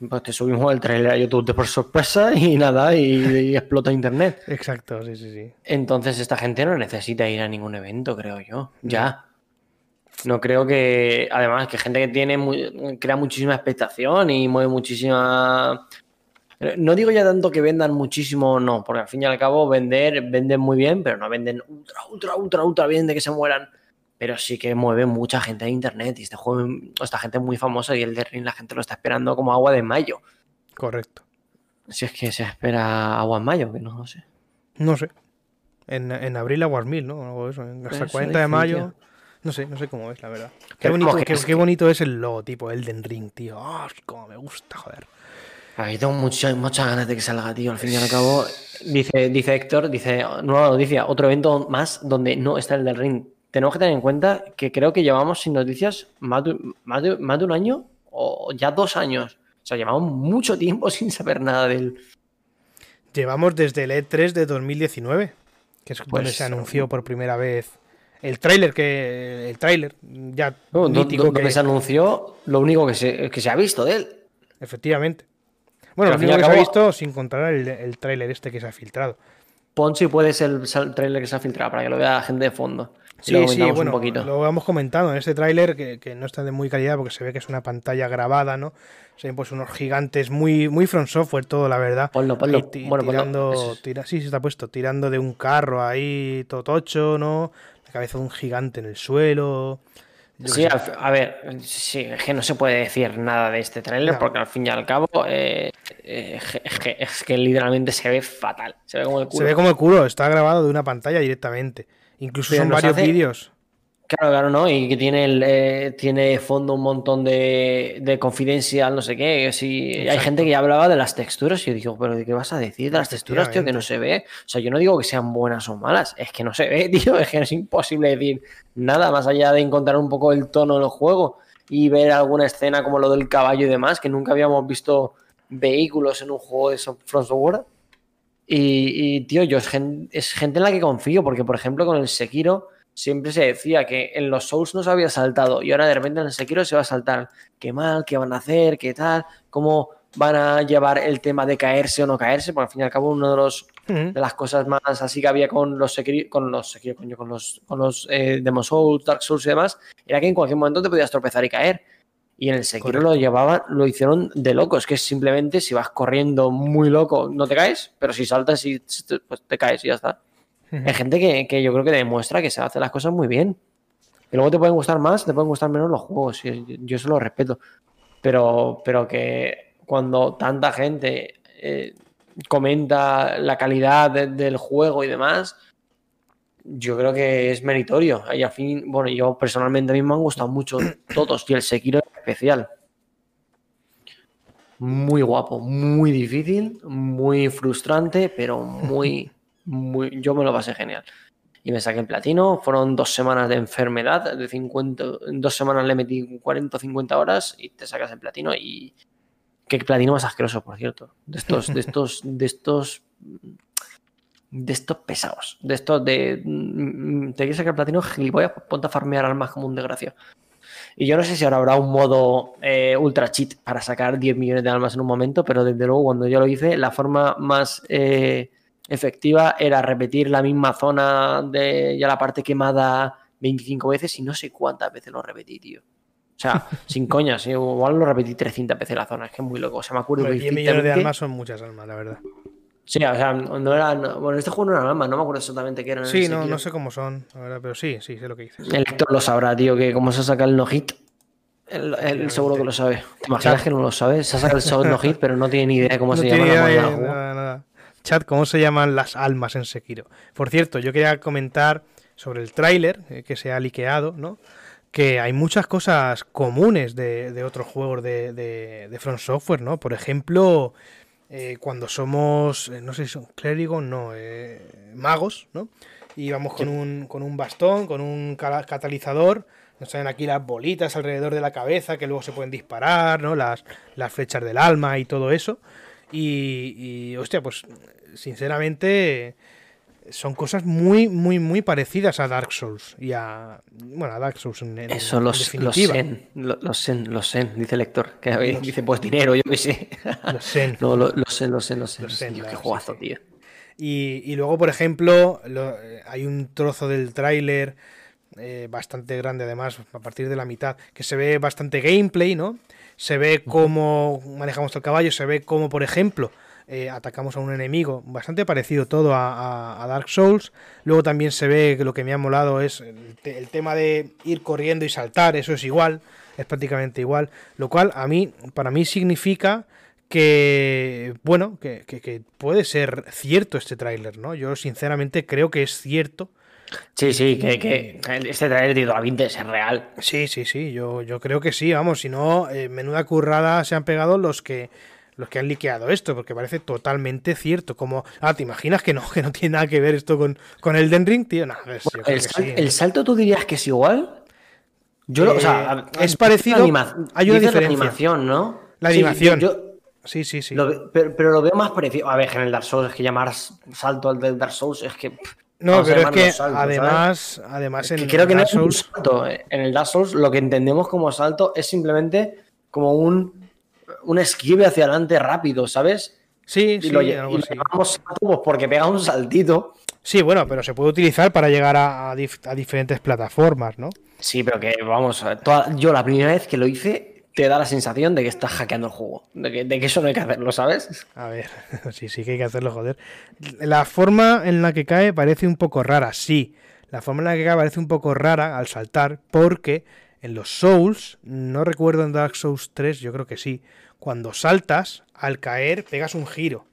Speaker 2: pues te subimos el trailer a YouTube de por sorpresa y nada, y, y explota internet.
Speaker 1: Exacto, sí, sí, sí.
Speaker 2: Entonces esta gente no necesita ir a ningún evento, creo yo. Ya. No creo que, además, que gente que tiene muy- crea muchísima expectación y mueve muchísima. No digo ya tanto que vendan muchísimo, no, porque al fin y al cabo vender, venden muy bien, pero no venden ultra, ultra, ultra, ultra bien de que se mueran. Pero sí que mueve mucha gente de internet y este juego, esta gente es muy famosa y el de Ring la gente lo está esperando como agua de mayo.
Speaker 1: Correcto.
Speaker 2: Si es que se espera agua en mayo, que no lo sé.
Speaker 1: No sé. En, en abril aguas mil, ¿no? Eso. Hasta el
Speaker 2: Eso
Speaker 1: 40 de mayo.
Speaker 2: tío.
Speaker 1: No sé, no sé cómo es, la verdad. Qué bonito, qué,
Speaker 2: es
Speaker 1: qué bonito es el logotipo Elden Ring, tío. Ah, cómo me gusta, joder.
Speaker 2: A mí tengo mucha- muchas ganas de que salga, tío. Al fin y al cabo, dice, dice Héctor, dice, nueva noticia, otro evento más donde no está el del ring. Tenemos que tener en cuenta que creo que llevamos sin noticias más de, más de- más de un año o ya dos años. O sea, llevamos mucho tiempo sin saber nada del...
Speaker 1: Llevamos desde el E3 de 2019, que es donde
Speaker 2: Pues,
Speaker 1: se anunció por primera vez el tráiler que el tráiler ya
Speaker 2: No,
Speaker 1: mítico
Speaker 2: donde
Speaker 1: que
Speaker 2: se anunció lo único que se, que se ha visto de él.
Speaker 1: efectivamente. Bueno, lo único que se ha visto sin contar el, el tráiler este que se ha filtrado.
Speaker 2: Pon si puede ser el, trailer que se ha filtrado para que lo vea la gente de fondo.
Speaker 1: Sí,
Speaker 2: lo
Speaker 1: sí, bueno,
Speaker 2: un poquito.
Speaker 1: lo hemos comentado en este tráiler que, que no está de muy calidad porque se ve que es una pantalla grabada, ¿no? Se ven pues unos gigantes muy, muy front software todo, la verdad.
Speaker 2: Ponlo, ponlo.
Speaker 1: Ahí ti-
Speaker 2: Bueno, ponlo.
Speaker 1: tirando,
Speaker 2: es.
Speaker 1: tira- sí, sí está puesto, tirando de un carro ahí, todo tocho, ¿no? Cabeza de un gigante en el suelo.
Speaker 2: Sí, a ver, sí, es que no se puede decir nada de este tráiler
Speaker 1: No.
Speaker 2: porque al fin y al cabo eh, eh, es, que, es que literalmente se ve fatal. Se ve como el culo.
Speaker 1: Se ve como el culo, está grabado de una pantalla directamente. Incluso
Speaker 2: Pero
Speaker 1: son varios
Speaker 2: hace-
Speaker 1: vídeos.
Speaker 2: Claro, claro, ¿no? Y que tiene, el, eh, tiene fondo un montón de, de confidencial, no sé qué. Sí, hay
Speaker 1: Exacto.
Speaker 2: gente que ya hablaba de las texturas y yo digo, ¿pero de qué vas a decir de las texturas, tío? Que no se ve. O sea, yo no digo que sean buenas o malas, es que no se ve, tío. Es que es imposible decir nada más allá de encontrar un poco el tono del juego y ver alguna escena como lo del caballo y demás, que nunca habíamos visto vehículos en un juego de From Software. Y, y, tío, yo es gen- es gente en la que confío, porque por ejemplo con el Sekiro siempre se decía que en los Souls no se había saltado y ahora de repente en el Sekiro se va a saltar. Qué mal, qué van a hacer, qué tal, cómo van a llevar el tema de caerse o no caerse, porque al fin y al cabo uno de los de las cosas más así que había con los Sekiro, con los Sekiro, coño, con los, con los eh, Demon Souls, Dark Souls y demás, era que en cualquier momento te podías tropezar y caer. Y en el Sekiro
Speaker 1: Correcto.
Speaker 2: lo llevaban, lo hicieron de locos, que es simplemente si vas corriendo muy loco, no te caes, pero si saltas y pues te caes y ya está. Hay gente que, que yo creo que demuestra que se hace las cosas muy bien. Y luego te pueden gustar más, te pueden gustar menos los juegos. yo- eso lo respeto. Pero, pero que cuando tanta gente eh, comenta la calidad de- del juego y demás, yo creo que es meritorio. Y al fin, bueno, yo personalmente a mí me han gustado mucho todos y el Sekiro en especial. Muy guapo, muy difícil, muy frustrante, pero muy, muy. Yo me lo pasé genial. Y me saqué el platino. Fueron dos semanas de enfermedad. De 50, en dos semanas le metí 40 o 50 horas y te sacas el platino. Y. Qué platino más asqueroso, por cierto. De estos, de estos, de estos. De estos pesados. De estos de. mm, Te quieres sacar platino, gilipollas, ponte a farmear armas como un desgraciado. Y yo no sé si ahora habrá un modo eh, ultra cheat para sacar 10 millones de almas en un momento, pero desde luego cuando yo lo hice, la forma más eh, efectiva era repetir la misma zona de ya la parte quemada 25 veces y no sé cuántas veces lo repetí, tío. O sea, sin coñas, igual lo repetí 300 veces la zona, es que es muy loco. O sea, me acuerdo
Speaker 1: Hombre, 10 millones de almas son muchas almas, la verdad.
Speaker 2: Sí, o sea, no era. no- bueno, este juego no era alma, no me acuerdo exactamente qué era. en el
Speaker 1: Sí, no, no sé cómo son, la verdad, pero sí, sí, sé lo que dices.
Speaker 2: El lector lo sabrá, tío, que como se saca el no-hit, él, él seguro que lo sabe. ¿Te imaginas que no lo sabe? Se ha sacado el no-hit, pero no tiene ni idea de cómo
Speaker 1: No
Speaker 2: se llama la
Speaker 1: idea
Speaker 2: juego.
Speaker 1: nada, nada. Chat, ¿cómo se llaman las almas en Sekiro? Por cierto, yo quería comentar sobre el tráiler eh, que se ha liqueado, ¿no? Que hay muchas cosas comunes de, de otros juegos de, de, de From Software, ¿no? Por ejemplo, eh, cuando somos, eh, no sé si son clérigos, no, eh, magos, ¿no? Y vamos con un, con un bastón, con un catalizador. Nos salen aquí las bolitas alrededor de la cabeza que luego se pueden disparar, ¿no? Las, las flechas del alma y todo eso. Y, y hostia, pues sinceramente son cosas muy, muy, muy parecidas a Dark Souls y a. Bueno, a Dark Souls en,
Speaker 2: Eso, los, definitiva. Los Zen, los Zen, dice el lector. Que dice, pues dinero, yo qué sé. Los Zen. no, los Zen, los Zen, los Zen. qué jugazo, tío.
Speaker 1: Y, y, luego, por ejemplo, hay un trozo del tráiler eh, bastante grande, además, a partir de la mitad, que se ve bastante gameplay, ¿no? Se ve cómo manejamos el caballo, se ve cómo, por ejemplo, eh, atacamos a un enemigo, bastante parecido todo a, Dark Souls. Luego también se ve que lo que me ha molado es el, tema de ir corriendo y saltar, eso es igual, es prácticamente igual. Lo cual a mí, para mí significa que, bueno, que, puede ser cierto este tráiler, ¿no? Yo sinceramente creo que es cierto.
Speaker 2: Sí, sí, que, este trailer de 20 es real.
Speaker 1: Sí, sí, sí, yo, yo creo que sí, vamos, si no, eh, menuda currada se han pegado los que los que han liqueado esto, porque parece totalmente cierto. Como, ah, ¿te imaginas que no, que no tiene nada que ver esto con, con Elden Ring, tío? No,
Speaker 2: el, salto tú dirías que es igual. Yo, o sea,
Speaker 1: eh, es parecido.
Speaker 2: hay una diferencia. La animación, ¿no?
Speaker 1: La animación. sí, sí, sí.
Speaker 2: pero, lo veo más parecido. A ver, en el Dark Souls es que llamar salto al del Dark Souls es que.
Speaker 1: no, pero es que además, además en
Speaker 2: creo que Dark Souls, En el Dark Souls lo que entendemos como salto es simplemente como un un esquive hacia adelante rápido, ¿sabes?
Speaker 1: Sí,
Speaker 2: sí, lo, porque pega un saltito.
Speaker 1: Sí, bueno, pero se puede utilizar para llegar a, diferentes plataformas, ¿no?
Speaker 2: Sí, pero que vamos, yo la primera vez que lo hice te da la sensación de que estás hackeando el juego, de que, eso no hay que hacerlo, ¿sabes?
Speaker 1: A ver, sí, sí que hay que hacerlo, joder. La forma en la que cae parece un poco rara, sí. La forma en la que cae parece un poco rara al saltar, porque en los Souls, no recuerdo en Dark Souls 3, yo creo que sí, cuando saltas, al caer, pegas un giro.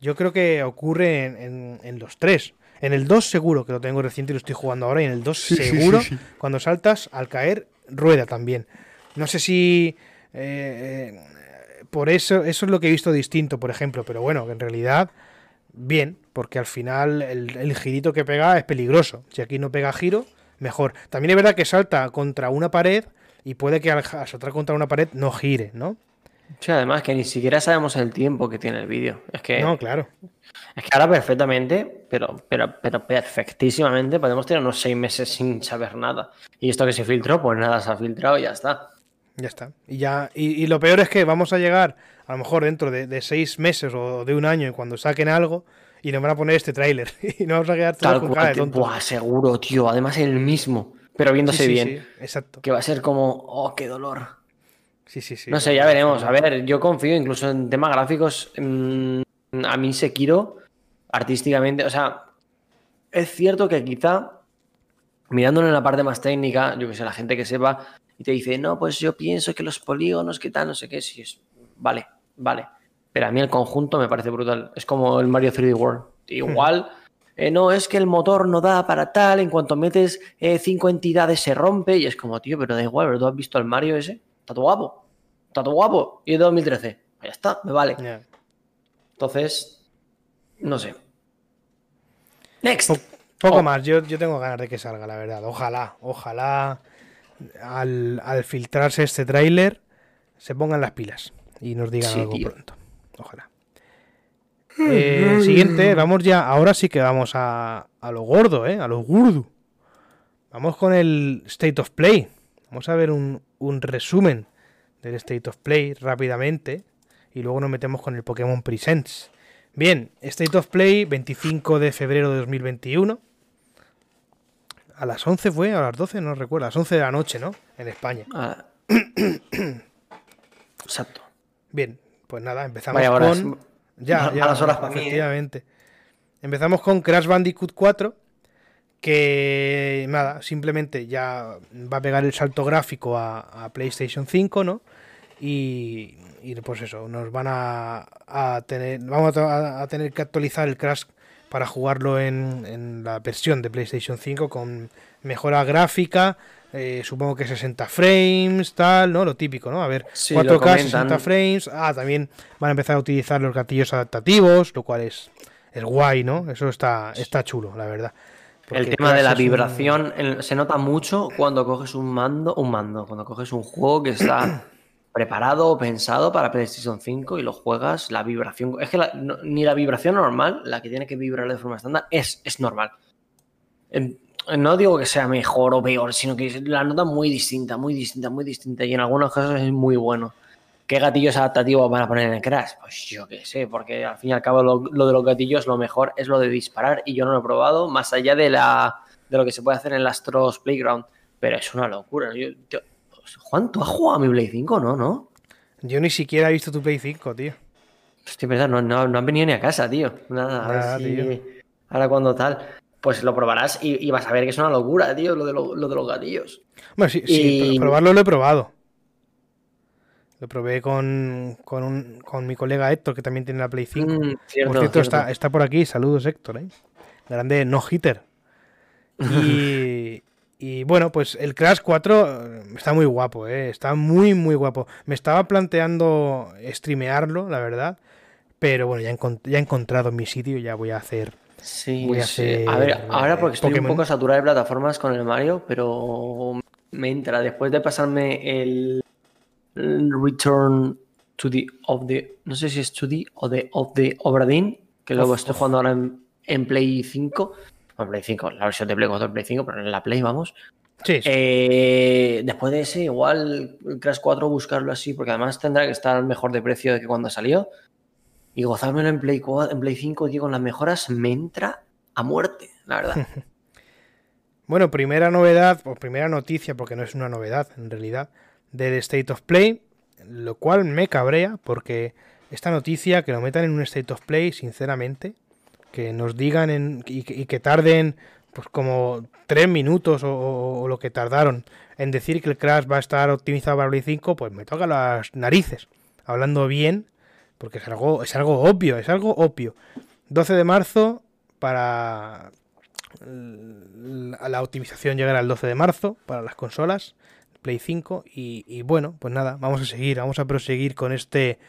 Speaker 1: Yo creo que ocurre en, los tres. En el 2 seguro, que lo tengo reciente y lo estoy jugando ahora, y en el 2 seguro, cuando saltas, al caer, rueda también. No sé si... Eh, eh, por eso, eso es lo que he visto distinto, por ejemplo, pero bueno, en realidad, bien, porque al final el, el girito que pega es peligroso. Si aquí no pega giro, mejor. También es verdad que salta contra una pared y puede que al saltar contra una pared no gire, ¿no?
Speaker 2: Sí, además que ni siquiera sabemos el tiempo que tiene el vídeo. Es que.
Speaker 1: No, claro.
Speaker 2: Es que ahora perfectamente, pero, pero, pero perfectísimamente, podemos tener unos seis meses sin saber nada. Y esto que se filtró, pues nada, se ha filtrado y ya está.
Speaker 1: Ya está. Y ya, y, lo peor es que vamos a llegar, a lo mejor dentro de, seis meses o de un año, y cuando saquen algo, y nos van a poner este tráiler. y nos vamos a quedar todos con cara de
Speaker 2: Buah, seguro, tío. Además el mismo, pero viéndose bien. Sí,
Speaker 1: exacto.
Speaker 2: Que va a ser como, oh, qué dolor.
Speaker 1: Sí, sí, sí.
Speaker 2: No sé, ya veremos. A ver, yo confío incluso en temas gráficos. Mm, a mí Sekiro, artísticamente, o sea, es cierto que quizá, mirándolo en la parte más técnica, yo que sé, la gente que sepa, y te dice, no, pues yo pienso que los polígonos, que tal, no sé qué, si es. Vale, vale. Pero a mí el conjunto me parece brutal. Es como el Mario 3D World. Igual. Eh, no, es que el motor no da para tal, en cuanto metes eh, cinco entidades se rompe y es como, tío, pero da igual, pero tú has visto el Mario ese, está todo guapo está todo guapo. Y es de 2013. Ya está, me vale. Entonces, no sé. Next.
Speaker 1: poco oh. más, yo, yo tengo ganas de que salga, la verdad. Ojalá, ojalá al, filtrarse este tráiler se pongan las pilas y nos digan algo pronto. Ojalá. Eh, siguiente, vamos ya. Ahora sí que vamos a, a lo gordo, ¿eh? A lo gurdu. Vamos con el State of Play. Vamos a ver un, un resumen del State of Play rápidamente y luego nos metemos con el Pokémon Presents. Bien, State of Play 25 de febrero de 2021. A las 11 fue, a las 12, no recuerdo, a las 11 de la noche, ¿no? En España. Ah.
Speaker 2: Exacto.
Speaker 1: Bien, pues nada, empezamos con... Ya, ya, las horas ¿eh? efectivamente. Empezamos con Crash Bandicoot 4, que nada, simplemente ya va a pegar el salto gráfico a, a PlayStation 5, ¿no? Y, pues eso, nos van a, tener, vamos a, tener que actualizar el Crash para jugarlo en, la versión de PlayStation 5 con mejora gráfica, eh, supongo que 60 frames, tal, ¿no? Lo típico, ¿no? A ver,
Speaker 2: Sí,
Speaker 1: 4K,
Speaker 2: lo comentan.
Speaker 1: 60 frames. Ah, también van a empezar a utilizar los gatillos adaptativos, lo cual es, es guay, ¿no? Eso está, está chulo, la verdad.
Speaker 2: El tema de la
Speaker 1: un-
Speaker 2: vibración el- se nota mucho cuando coges un mando, un mando, cuando coges un juego que está preparado o pensado para PlayStation 5 y lo juegas, la vibración, es que la- no- ni la vibración normal, la que tiene que vibrar de forma estándar, es, es normal. No digo que sea mejor o peor, sino que la nota muy distinta, muy distinta, muy distinta y en algunos casos es muy bueno. ¿Qué gatillos adaptativos van a poner en el Crash? Pues yo qué sé, porque al fin y al cabo lo, lo de los gatillos lo mejor es lo de disparar y yo no lo he probado más allá de, la, de lo que se puede hacer en el Astros Playground, pero es una locura. Yo- tío, Juan, ¿tú has jugado a mi Play 5? No, ¿no?
Speaker 1: Yo ni siquiera he visto tu Play 5, tío.
Speaker 2: Hostia, verdad, no, no, no han venido ni a casa, tío. Nada, a ver
Speaker 1: Nada,
Speaker 2: si-
Speaker 1: tío.
Speaker 2: Ahora cuando tal, pues lo probarás y, y vas a ver que es una locura, tío, lo de, lo, lo de los gatillos.
Speaker 1: Bueno, sí,
Speaker 2: Y-
Speaker 1: probarlo lo he probado. Lo probé con, con, un- con mi colega Héctor, que también tiene la Play 5.
Speaker 2: Mm,
Speaker 1: por
Speaker 2: cierto.
Speaker 1: Está, está por aquí. Saludos, Héctor. ¿eh? Grande no hitter. Y, y bueno, pues el Crash 4 eh, está muy guapo, ¿eh? está muy, muy guapo. Me estaba planteando streamearlo, la verdad. Pero bueno, ya, he ya he encontrado mi sitio, ya voy a hacer.
Speaker 2: Sí,
Speaker 1: Voy a
Speaker 2: sí.
Speaker 1: hacer,
Speaker 2: A ver, ahora porque estoy
Speaker 1: Pokémon.
Speaker 2: un poco saturado de plataformas con el Mario, pero me entra después de pasarme el, Return to the of the no sé si es to the o the of the Obra Dinn, que luego estoy jugando ahora en, en Play 5. No, Play 5, la versión de Play 4 en Play 5, pero en la Play vamos.
Speaker 1: Sí, sí.
Speaker 2: Eh, después de ese, igual Crash 4 buscarlo así, porque además tendrá que estar mejor de precio de que cuando salió. Y gozármelo en Play 4, en Play 5, tío, con las mejoras, me entra a muerte, la verdad.
Speaker 1: Bueno, primera novedad, o primera noticia, porque no es una novedad en realidad, del State of Play, lo cual me cabrea porque esta noticia, que lo metan en un State of Play, sinceramente, que nos digan en- y, que, y que tarden pues como tres minutos o- o lo que tardaron en decir que el Crash va a estar optimizado para Play 5, pues me toca las narices, hablando bien, porque es algo, es algo obvio, es algo obvio. 12 de marzo para la, optimización llegará el 12 de marzo para las consolas Play 5 y, y bueno, pues nada, vamos a seguir, vamos a proseguir con este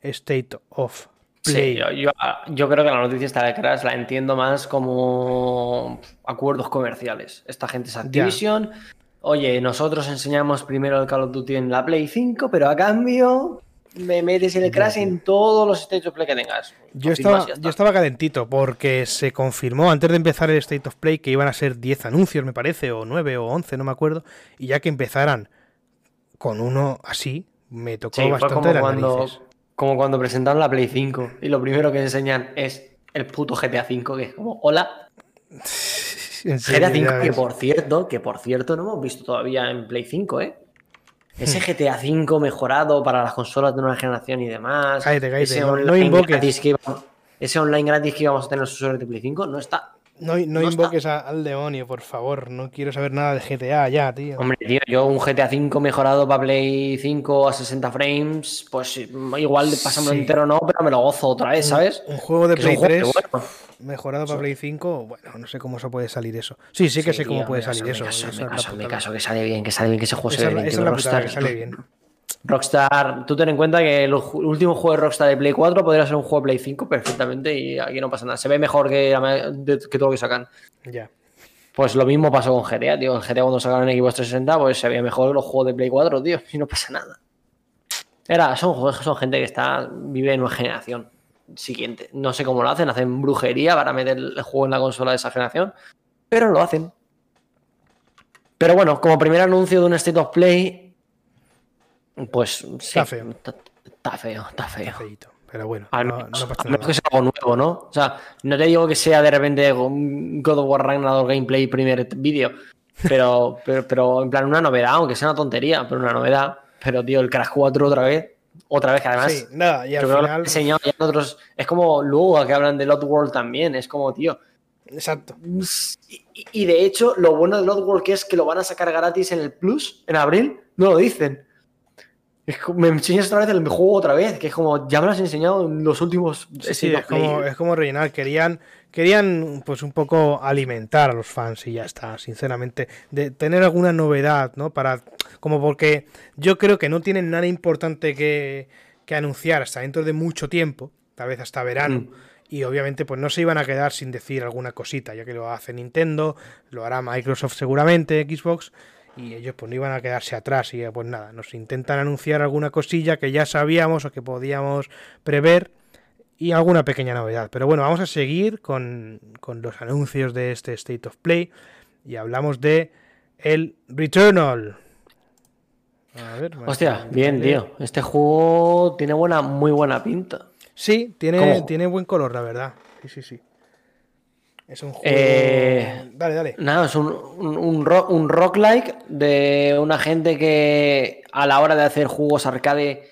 Speaker 1: State of Play.
Speaker 2: Sí, yo, yo- yo creo que la noticia esta de Crash la entiendo más como acuerdos comerciales. Esta gente es Activision. Oye, nosotros enseñamos primero el Call of Duty en la Play 5, pero a cambio me metes el Crash en todos los State of Play que tengas.
Speaker 1: Yo estaba, yo estaba calentito porque se confirmó antes de empezar el State of Play que iban a ser 10 anuncios, me parece, o 9 o 11, no me acuerdo. Y ya que empezaran con uno así, me tocó
Speaker 2: Sí,
Speaker 1: bastante
Speaker 2: como
Speaker 1: las
Speaker 2: cuando,
Speaker 1: narices.
Speaker 2: como cuando presentaron la Play 5 y lo primero que enseñan es el puto GTA 5, que es como, hola, GTA
Speaker 1: ya
Speaker 2: 5, que por cierto, que por cierto no hemos visto todavía en Play 5, ¿eh? Ese GTA 5 mejorado para las consolas de nueva generación y demás.
Speaker 1: Cállate, cállate,
Speaker 2: ese,
Speaker 1: no-
Speaker 2: online gratis que íbamos- ese online gratis que íbamos a tener los usuarios de Play 5 no está.
Speaker 1: No, no invoques a- al demonio, por favor. No quiero saber nada de GTA ya, tío.
Speaker 2: Hombre, tío, yo un GTA 5 mejorado para Play 5 a 60 frames, pues igual pasármelo
Speaker 1: Sí.
Speaker 2: entero no, pero me lo gozo otra vez, ¿sabes?
Speaker 1: Un juego de
Speaker 2: Que
Speaker 1: Play
Speaker 2: juego
Speaker 1: 3
Speaker 2: que, bueno,
Speaker 1: mejorado para Play 5, bueno, no sé cómo se puede salir eso. Sí, sí que
Speaker 2: Sí,
Speaker 1: sé cómo puede
Speaker 2: me
Speaker 1: salir
Speaker 2: caso,
Speaker 1: eso.
Speaker 2: me caso,
Speaker 1: esa
Speaker 2: me caso, me caso, que sale bien, que sale bien, que ese juego se
Speaker 1: Esa
Speaker 2: ve
Speaker 1: es la-
Speaker 2: bien,
Speaker 1: esa es la putada, que sale bien.
Speaker 2: Rockstar, tú ten en cuenta que el último juego de Rockstar de Play 4 podría ser un juego de Play 5 perfectamente y aquí no pasa nada. Se ve mejor que, que todo lo que sacan.
Speaker 1: Ya.
Speaker 2: Pues lo mismo pasó con GTA, tío. En GTA cuando sacaron en Xbox 360, pues se veía mejor que los juegos de Play 4, tío. Y no pasa nada. Era, son, son gente que está vive en una generación siguiente. No sé cómo lo hacen, hacen brujería para meter el juego en la consola de esa generación, pero lo hacen. Pero bueno, como primer anuncio de un State of Play, pues sí,
Speaker 1: Está feo.
Speaker 2: Está, está feo, está feo.
Speaker 1: feíto. Pero bueno, no,
Speaker 2: menos,
Speaker 1: no pasa
Speaker 2: al menos
Speaker 1: nada.
Speaker 2: que sea algo nuevo, ¿no? O sea, no te digo que sea de repente God of War Ragnarok gameplay primer vídeo, pero, pero, pero en plan una novedad, aunque sea una tontería, pero una novedad. Pero, tío, el Crash 4 otra vez, otra vez que además
Speaker 1: Sí, nada, y al final.
Speaker 2: enseñado ya otros. Es como luego que hablan de Lot World también, es como, tío.
Speaker 1: Exacto.
Speaker 2: Y, y de hecho, lo bueno de Lot World que es que lo van a sacar gratis en el Plus en abril, no lo dicen. Me enseñas otra vez el juego otra vez, que es como, ya me lo has enseñado en los últimos...
Speaker 1: Sí, es, como, es como rellenar. Querían, querían pues un poco alimentar a los fans y ya está, sinceramente. De tener alguna novedad, ¿no? Para, como porque yo creo que no tienen nada importante que, que anunciar hasta dentro de mucho tiempo, tal vez hasta verano. Mm. Y obviamente pues no se iban a quedar sin decir alguna cosita, ya que lo hace Nintendo, lo hará Microsoft seguramente, Xbox y ellos pues no iban a quedarse atrás y pues nada, nos intentan anunciar alguna cosilla que ya sabíamos o que podíamos prever y alguna pequeña novedad. Pero bueno, vamos a seguir con, los anuncios de este State of Play y hablamos de el Returnal.
Speaker 2: A ver, Hostia, bien, tío. Este juego tiene buena, muy buena pinta.
Speaker 1: Sí, tiene, tiene buen color, la verdad. Sí, sí, sí.
Speaker 2: Es un juego. Eh, dale, dale. Nada, es un, un, rock, un rock-like de una gente que a la hora de hacer juegos arcade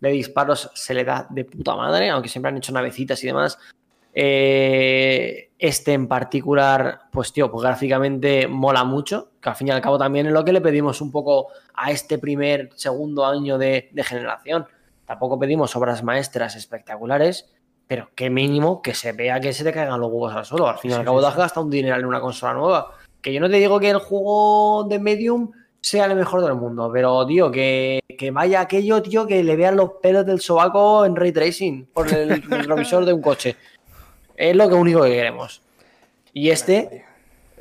Speaker 2: de disparos se le da de puta madre, aunque siempre han hecho navecitas y demás. Eh, este en particular, pues tío, pues gráficamente mola mucho, que al fin y al cabo también es lo que le pedimos un poco a este primer, segundo año de, de generación. Tampoco pedimos obras maestras espectaculares, pero qué mínimo que se vea que se te caigan los huevos al suelo. Al fin y al cabo, te has gastado un dinero en una consola nueva. Que yo no te digo que el juego de Medium sea el mejor del mundo, pero, tío, que, vaya aquello, tío, que le vean los pelos del sobaco en ray tracing por el retrovisor de un coche. Es lo que único que queremos. Y este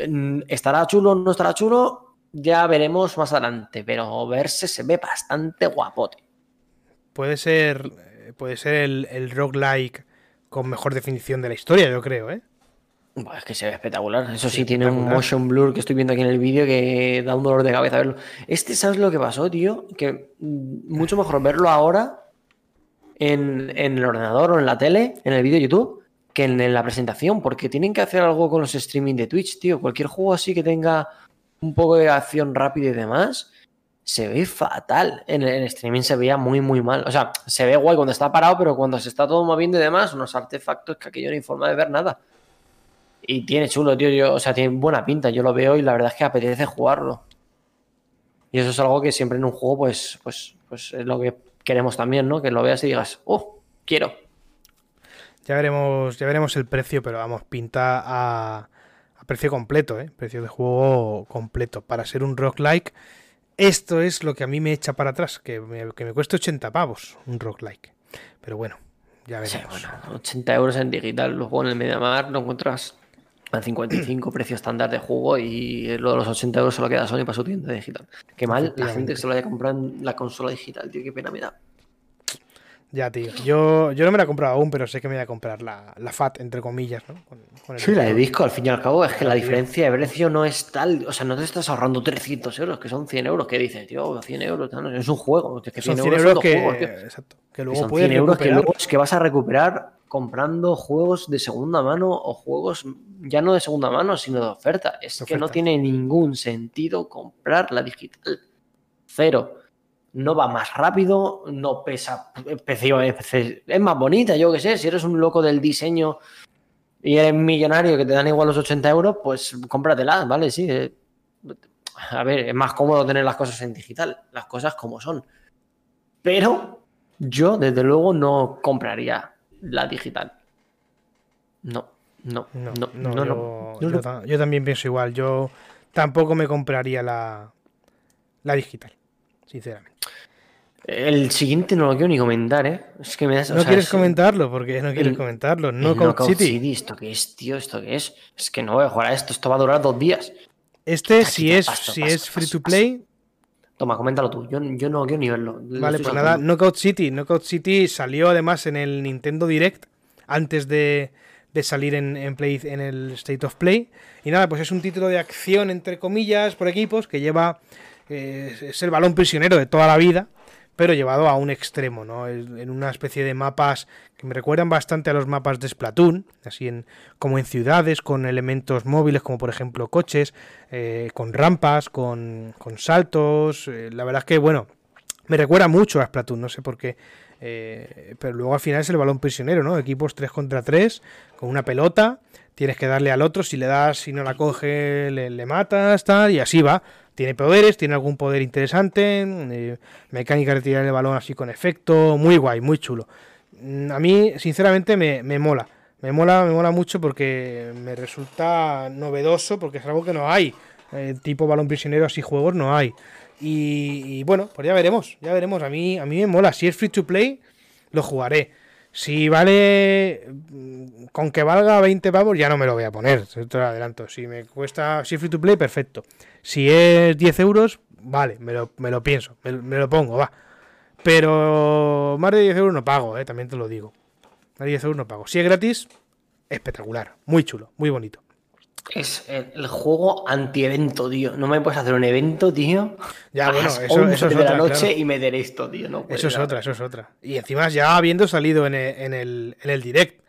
Speaker 2: mm, estará chulo o no estará chulo, ya veremos más adelante, pero verse se ve bastante guapote.
Speaker 1: Puede ser, puede ser el, el roguelike con mejor definición de la historia, yo creo, ¿eh?
Speaker 2: es que se ve espectacular. Eso sí, tiene un motion blur que estoy viendo aquí en el vídeo que da un dolor de cabeza verlo. Este, ¿sabes lo que pasó, tío? Que mucho mejor verlo ahora en, el ordenador o en la tele, en el vídeo de YouTube, que en, la presentación, porque tienen que hacer algo con los streaming de Twitch, tío. Cualquier juego así que tenga un poco de acción rápida y demás, se ve fatal. En el streaming se veía muy, muy mal. O sea, se ve guay cuando está parado, pero cuando se está todo moviendo y demás, unos artefactos que aquello no informa de ver nada. Y tiene chulo, tío. Yo, o sea, tiene buena pinta. Yo lo veo y la verdad es que apetece jugarlo. Y eso es algo que siempre en un juego, pues, pues, pues es lo que queremos también, ¿no? Que lo veas y digas, oh, quiero.
Speaker 1: Ya veremos, ya veremos el precio, pero vamos, pinta a, a precio completo, ¿eh? Precio de juego completo. Para ser un roguelike esto es lo que a mí me echa para atrás, que me, que me cuesta 80 pavos un roguelike. Pero bueno, ya veremos.
Speaker 2: Sí, bueno, 80 euros en digital, luego en el MediaMar lo encuentras a 55 precio estándar de juego y lo de los 80 euros solo queda Sony para su tienda digital. Qué mal la gente que se lo haya comprado en la consola digital, tío, qué pena me da.
Speaker 1: Ya, tío. Yo, yo no me la he comprado aún, pero sé que me voy a comprar la, la FAT, entre comillas, ¿no?
Speaker 2: sí, la de disco, al fin y al cabo, es que la diferencia de precio no es tal. O sea, no te estás ahorrando 300 euros, que son 100 euros. ¿Qué dices, tío? 100 euros, no, es un juego. Es que 100 son 100 euros, que, exacto, que luego son 100 euros que, luego es que vas a recuperar comprando juegos de segunda mano o juegos ya no de segunda mano, sino de oferta. Es que no tiene ningún sentido comprar la digital. Cero no va más rápido, no pesa, es más bonita, yo qué sé, si eres un loco del diseño y eres millonario que te dan igual los 80 euros, pues cómpratela, ¿vale? Sí. Eh, a ver, es más cómodo tener las cosas en digital, las cosas como son. Pero yo, desde luego, no compraría la digital. No, no, no, no, no.
Speaker 1: Yo, yo, también pienso igual, yo tampoco me compraría la, la digital sinceramente.
Speaker 2: El siguiente no lo quiero ni comentar, ¿eh? Es que me das,
Speaker 1: no quieres comentarlo, porque no quieres comentarlo. No Knockout City.
Speaker 2: ¿Esto qué es, tío? ¿Esto qué es? Es que no voy a jugar a esto, esto va a durar dos días.
Speaker 1: Este, si es, si es free to play.
Speaker 2: Toma, coméntalo tú. Yo, yo no quiero ni verlo.
Speaker 1: Vale, pues nada, Knockout City. Knockout City salió además en el Nintendo Direct antes de, de salir en, en, play, en el State of Play. Y nada, pues es un título de acción, entre comillas, por equipos, que lleva es el balón prisionero de toda la vida, pero llevado a un extremo, ¿no? En una especie de mapas que me recuerdan bastante a los mapas de Splatoon, así en, como en ciudades, con elementos móviles como por ejemplo coches, eh, con rampas, con, saltos. Eh, la verdad es que, bueno, me recuerda mucho a Splatoon, no sé por qué Eh, pero luego al final es el balón prisionero, ¿no? Equipos 3 contra 3, con una pelota, tienes que darle al otro, si le das, si no la coge, le, matas, tal, y así va. Tiene poderes, tiene algún poder interesante, eh, mecánica de tirar el balón así con efecto, muy guay, muy chulo. Mm, a mí, sinceramente, me, mola. Me mola, me mola mucho porque me resulta novedoso, porque es algo que no hay. Eh, tipo balón prisionero, así juegos no hay. Y, bueno, pues ya veremos, ya veremos. A mí, a mí me mola. Si es free to play, lo jugaré. Si vale. Mm, con que valga 20 pavos, ya no me lo voy a poner. Te lo adelanto. Si me cuesta. Si es free to play, perfecto. Si es 10 euros, vale, me lo, pienso. Me, lo pongo, va. Pero más de 10 euros no pago, eh, también te lo digo. Más de 10 euros no pago. Si es gratis, espectacular. Muy chulo, muy bonito.
Speaker 2: Es el, juego anti-evento, tío. No me puedes hacer un evento, tío.
Speaker 1: Ya, bueno, eso, eso es
Speaker 2: de
Speaker 1: otra,
Speaker 2: la noche y me daré esto, tío. No
Speaker 1: eso es otra, eso es otra. Y encima ya habiendo salido en el, en el, en el direct.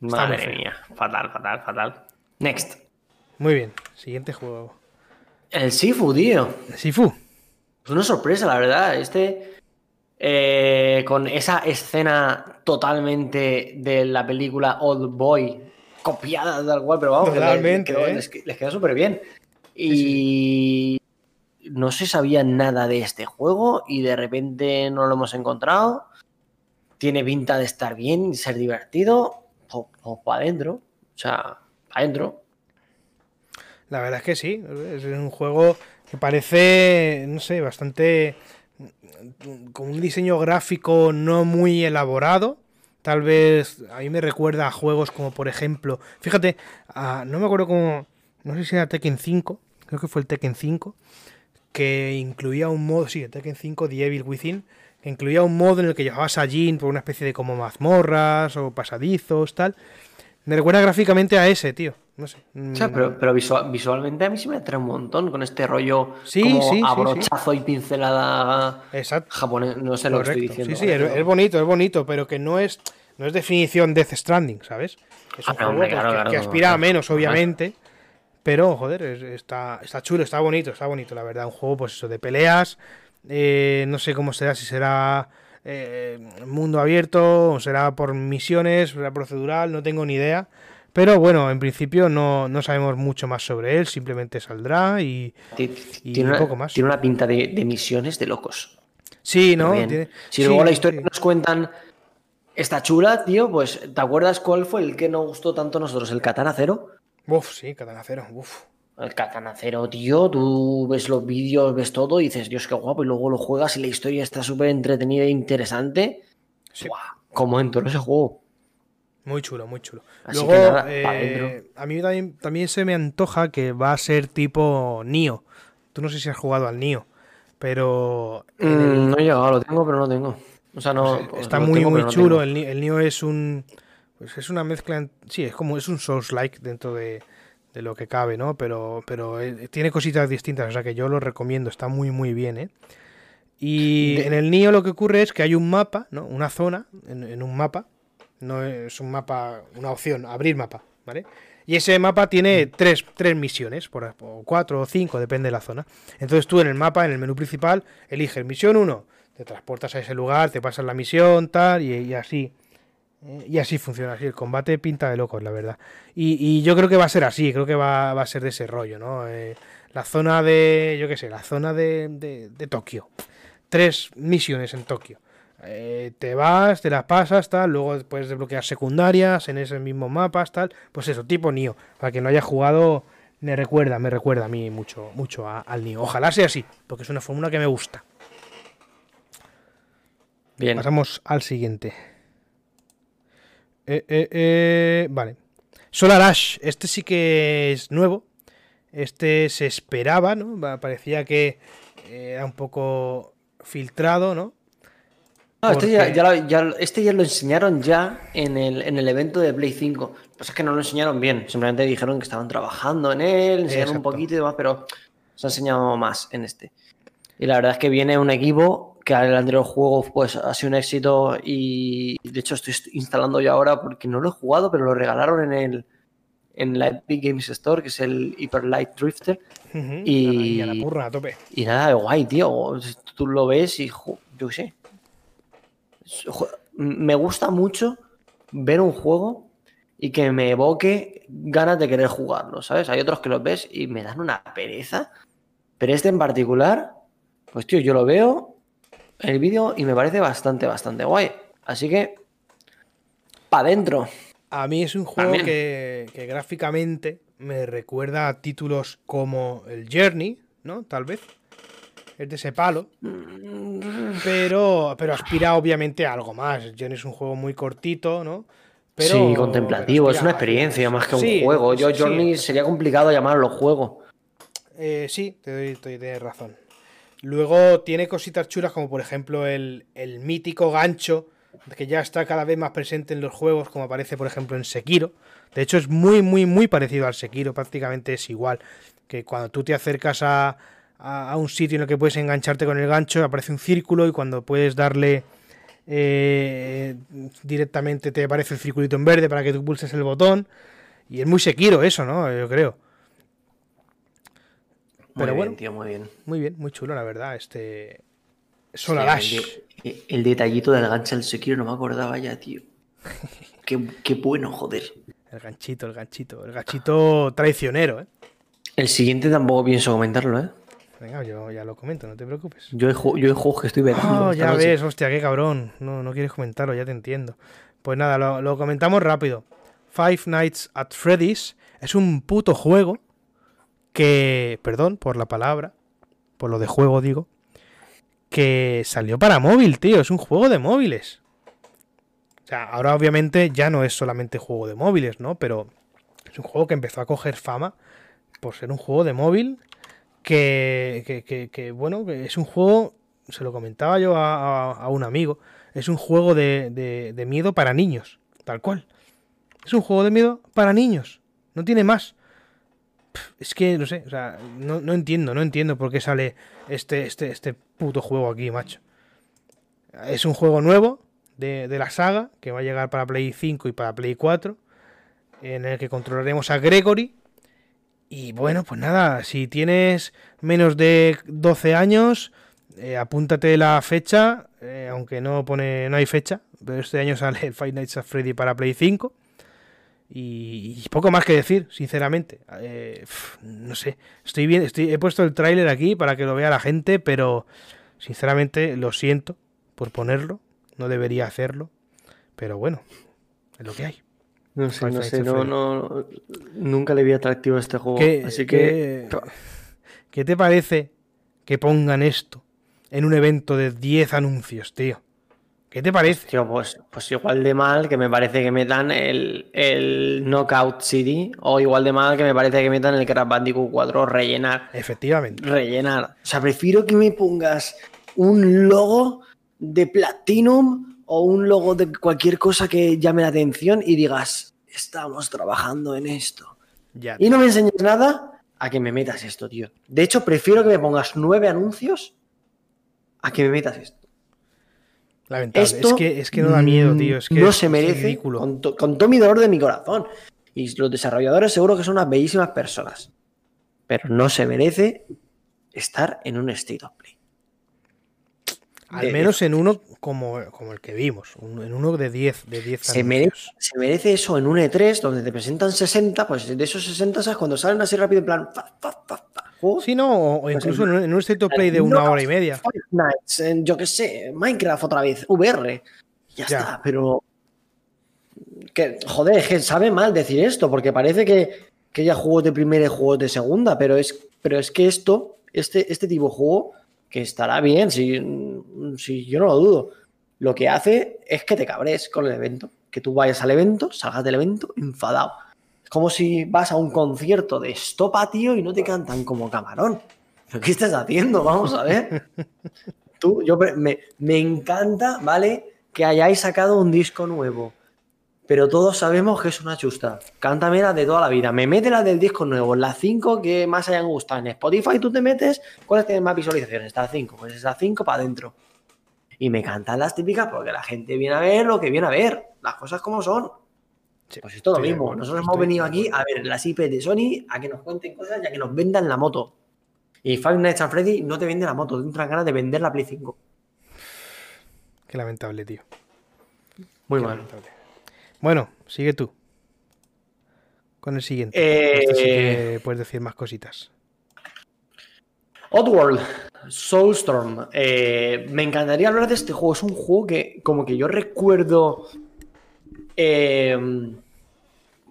Speaker 2: Madre mía. Fatal, fatal, fatal. Next.
Speaker 1: Muy bien. Siguiente juego.
Speaker 2: El Sifu, tío.
Speaker 1: El Sifu.
Speaker 2: Es una sorpresa, la verdad. Este. Eh, con esa escena totalmente de la película Old Boy copiada tal cual, pero vamos,
Speaker 1: Totalmente,
Speaker 2: ¿eh? les, queda súper bien. Y no se sabía nada de este juego y de repente no lo hemos encontrado. Tiene pinta de estar bien, y ser divertido, o, para adentro. O sea, para adentro.
Speaker 1: La verdad es que sí, es un juego que parece, no sé, bastante con un diseño gráfico no muy elaborado, Tal vez a mí me recuerda a juegos como por ejemplo, fíjate, no me acuerdo cómo, no sé si era Tekken 5, creo que fue el Tekken 5, que incluía un modo, sí, el Tekken 5 The Evil Within, que incluía un modo en el que llevabas a Jin por una especie de como mazmorras o pasadizos, tal. Me recuerda gráficamente a ese, tío. No sé.
Speaker 2: pero, pero visualmente a mí sí me atrae un montón con este rollo como abrochazo y pincelada japonés. No sé lo que estoy diciendo.
Speaker 1: Sí, sí, es, bonito, es bonito, pero que no es, no es definición Death Stranding, ¿sabes? Es un ah, juego pues, que, aspira a menos, obviamente. Pero, joder, está, está chulo, está bonito, está bonito, la verdad. Un juego, pues eso, de peleas. Eh, no sé cómo será, si será eh, mundo abierto o será por misiones, será procedural, no tengo ni idea. Pero bueno, en principio no, sabemos mucho más sobre él, simplemente saldrá y,
Speaker 2: tiene un poco más. Tiene una pinta de, misiones de locos.
Speaker 1: Sí, ¿no?
Speaker 2: si luego la historia nos cuentan esta chula, tío, pues ¿te acuerdas cuál fue el que nos gustó tanto a nosotros? ¿El Katana Cero?
Speaker 1: Uf, sí, Katana Cero, uf.
Speaker 2: El Katana Cero, tío, tú ves los vídeos, ves todo y dices, Dios, qué guapo, y luego lo juegas y la historia está súper entretenida e interesante. Sí. Como en todo ese juego.
Speaker 1: Muy chulo, muy chulo. Luego, eh, a mí también, se me antoja que va a ser tipo Nio. Tú no sé si has jugado al Nio, pero...
Speaker 2: Mm, no he llegado, lo tengo, pero no tengo. O sea, no...
Speaker 1: Pues está muy, muy chulo. El, el, Nio es un... Pues es una mezcla... Sí, es como... Es un Souls-like dentro de, de, lo que cabe, ¿no? Pero, pero eh, tiene cositas distintas, o sea que yo lo recomiendo. Está muy, muy bien, ¿eh? Y en el Nio lo que ocurre es que hay un mapa, ¿no? Una zona en un mapa no es un mapa, una opción, abrir mapa, ¿vale? Y ese mapa tiene tres, misiones, por, o cuatro o cinco, depende de la zona. Entonces tú en el mapa, en el menú principal, eliges misión 1, te transportas a ese lugar, te pasas la misión, tal, y, así. Eh, y así funciona, así. El combate pinta de locos, la verdad. Y, yo creo que va a ser así, creo que va, a ser de ese rollo, ¿no? Eh, la zona de, yo qué sé, la zona de, de Tokio. Tres misiones en Tokio. Eh, te vas, te las pasas, tal, luego puedes desbloquear secundarias en ese mismo mapa, tal, pues eso, tipo Nio, para que no haya jugado, me recuerda, me recuerda a mí mucho, mucho al Nio. Ojalá sea así, porque es una fórmula que me gusta. Bien. Pasamos al siguiente. Eh, eh, vale. Solar Ash, este sí que es nuevo. Este se esperaba, ¿no? Parecía que era un poco filtrado, ¿no?
Speaker 2: Este, ya, este ya lo enseñaron ya en el, en el evento de Play 5. Lo que pasa es que no lo enseñaron bien. Simplemente dijeron que estaban trabajando en él, enseñaron un poquito y demás, pero se ha enseñado más en este. Y la verdad es que viene un equipo que el anterior juego pues, ha sido un éxito y de hecho estoy instalando yo ahora porque no lo he jugado, pero lo regalaron en el en la Epic Games Store, que es el Hyper Light Drifter. y,
Speaker 1: a la a tope.
Speaker 2: Y nada, guay, tío. Tú lo ves y yo qué sé Me gusta mucho ver un juego y que me evoque ganas de querer jugarlo, ¿sabes? Hay otros que los ves y me dan una pereza. Pero este en particular, pues tío, yo lo veo el vídeo y me parece bastante, bastante guay. Así que, para adentro.
Speaker 1: A mí es un juego que, que, gráficamente me recuerda a títulos como el Journey, ¿no? Tal vez. Es de ese palo. Pero, pero aspira obviamente a algo más. El Journey es un juego muy cortito, ¿no?
Speaker 2: sí, contemplativo, es una experiencia más que un juego. Yo, Journey sería complicado llamarlo juego.
Speaker 1: Eh, sí, te doy, te doy razón. Luego tiene cositas chulas como por ejemplo el, mítico gancho que ya está cada vez más presente en los juegos como aparece por ejemplo en Sekiro. De hecho es muy muy muy parecido al Sekiro, prácticamente es igual. Que cuando tú te acercas a, un sitio en el que puedes engancharte con el gancho aparece un círculo y cuando puedes darle eh, directamente te aparece el circulito en verde para que tú pulses el botón. Y es muy Sekiro eso, ¿no? Yo creo.
Speaker 2: Pero muy bien, tío, muy bien.
Speaker 1: Muy bien, muy chulo, la verdad. Este. Solar
Speaker 2: el, detallito del gancho del Sekiro no me acordaba ya, tío. qué, bueno, joder.
Speaker 1: El ganchito, el ganchito. El ganchito traicionero, ¿eh?
Speaker 2: El siguiente tampoco pienso comentarlo, ¿eh?
Speaker 1: Venga, yo ya lo comento, no te preocupes.
Speaker 2: Yo he, yo juegos que estoy
Speaker 1: viendo. Oh, ya ves, hostia, qué cabrón. No, no quieres comentarlo, ya te entiendo. Pues nada, lo, lo comentamos rápido. Five Nights at Freddy's es un puto juego que, perdón por la palabra, por lo de juego digo, que salió para móvil, tío, es un juego de móviles. O sea, ahora obviamente ya no es solamente juego de móviles, ¿no? Pero es un juego que empezó a coger fama por ser un juego de móvil que, que, que, bueno, es un juego, se lo comentaba yo a, un amigo, es un juego de, de miedo para niños, tal cual. Es un juego de miedo para niños, no tiene más es que no sé, o sea, no, entiendo, no entiendo por qué sale este, este, este puto juego aquí, macho. Es un juego nuevo de, la saga que va a llegar para Play 5 y para Play 4, en el que controlaremos a Gregory. Y bueno, pues nada, si tienes menos de 12 años, eh, apúntate la fecha, eh, aunque no pone, no hay fecha, pero este año sale el Five Nights at Freddy para Play 5. Y, poco más que decir, sinceramente. Eh, no sé, estoy bien, estoy, he puesto el tráiler aquí para que lo vea la gente, pero sinceramente lo siento por ponerlo. No debería hacerlo, pero bueno, es lo que hay.
Speaker 2: No sé, no sé, no, no, nunca le vi atractivo a este juego. así
Speaker 1: que... ¿Qué te parece que pongan esto en un evento de 10 anuncios, tío? ¿Qué te parece?
Speaker 2: Tío, pues, pues igual de mal que me parece que metan el, el Knockout City o igual de mal que me parece que metan el Crash Bandicoot 4 rellenar.
Speaker 1: Efectivamente.
Speaker 2: Rellenar. O sea, prefiero que me pongas un logo de Platinum o un logo de cualquier cosa que llame la atención y digas, estamos trabajando en esto. Ya, y no me enseñes nada a que me metas esto, tío. De hecho, prefiero que me pongas nueve anuncios a que me metas esto.
Speaker 1: Esto es, que, es que no da miedo, tío. Es que
Speaker 2: no se merece. Con, todo mi dolor de mi corazón. Y los desarrolladores seguro que son unas bellísimas personas. Pero no se merece estar en un State of Play.
Speaker 1: Al menos en uno como, como, el que vimos, en uno de 10 de 10
Speaker 2: se merece, se merece, eso en un E3 donde te presentan 60, pues de esos 60 ¿sabes? cuando salen así rápido en plan
Speaker 1: Sí, no, o pues incluso en un state of play de una hora y media.
Speaker 2: yo qué sé, Minecraft otra vez, VR. Ya, está, pero. Que, joder, es que sabe mal decir esto, porque parece que, que ya juegos de primera y juegos de segunda, pero es, pero es que esto, este, este tipo de juego, que estará bien, si, si yo no lo dudo, lo que hace es que te cabres con el evento. Que tú vayas al evento, salgas del evento enfadado es como si vas a un concierto de estopa, tío, y no te cantan como camarón. qué estás haciendo? Vamos a ver. Tú, yo me, encanta, ¿vale? Que hayáis sacado un disco nuevo. Pero todos sabemos que es una chusta. Cántame la de toda la vida. Me mete la del disco nuevo, las cinco que más hayan gustado. En Spotify tú te metes, ¿cuáles tienen más visualizaciones? Está cinco. Pues está cinco para adentro. Y me cantan las típicas porque la gente viene a ver lo que viene a ver. Las cosas como son pues es todo lo mismo. Nosotros hemos venido aquí a ver las IP de Sony, a que nos cuenten cosas y a que nos vendan la moto. Y Five Nights at Freddy no te vende la moto, te entran ganas de vender la Play 5.
Speaker 1: Qué lamentable, tío.
Speaker 2: Muy
Speaker 1: Qué
Speaker 2: mal.
Speaker 1: lamentable. Bueno, sigue tú. Con el siguiente.
Speaker 2: Eh,
Speaker 1: Este sí que puedes decir más cositas.
Speaker 2: Oddworld, Soulstorm. Eh, me encantaría hablar de este juego. Es un juego que, como que yo recuerdo. eh,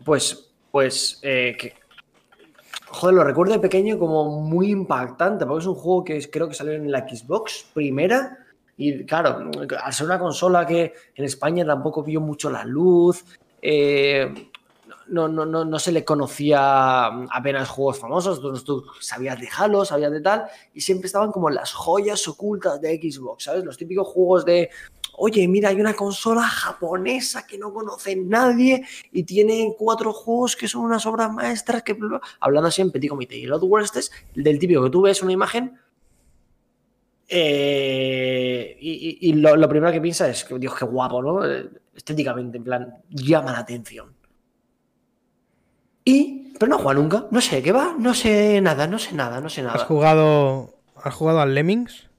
Speaker 2: pues, pues, eh, que. Joder, lo recuerdo de pequeño como muy impactante, porque es un juego que creo que salió en la Xbox primera. Y claro, al ser una consola que en España tampoco vio mucho la luz, eh, no, no, no, no se le conocía apenas juegos famosos. Tú, sabías de Halo, sabías de tal, y siempre estaban como las joyas ocultas de Xbox, ¿sabes? Los típicos juegos de, oye, mira, hay una consola japonesa que no conoce nadie y tiene cuatro juegos que son unas obras maestras que, bla, bla, hablando en petit comité. Y el Oddworld este es del típico que tú ves una imagen eh, y, y- y lo, lo primero que piensas es que, Dios, qué guapo, ¿no? Eh, Estéticamente, en plan, llama la atención. Y, pero no juega nunca, no sé qué va, no sé nada, no sé nada, no sé
Speaker 1: ¿Has
Speaker 2: nada.
Speaker 1: jugado, ¿Has jugado al Lemmings?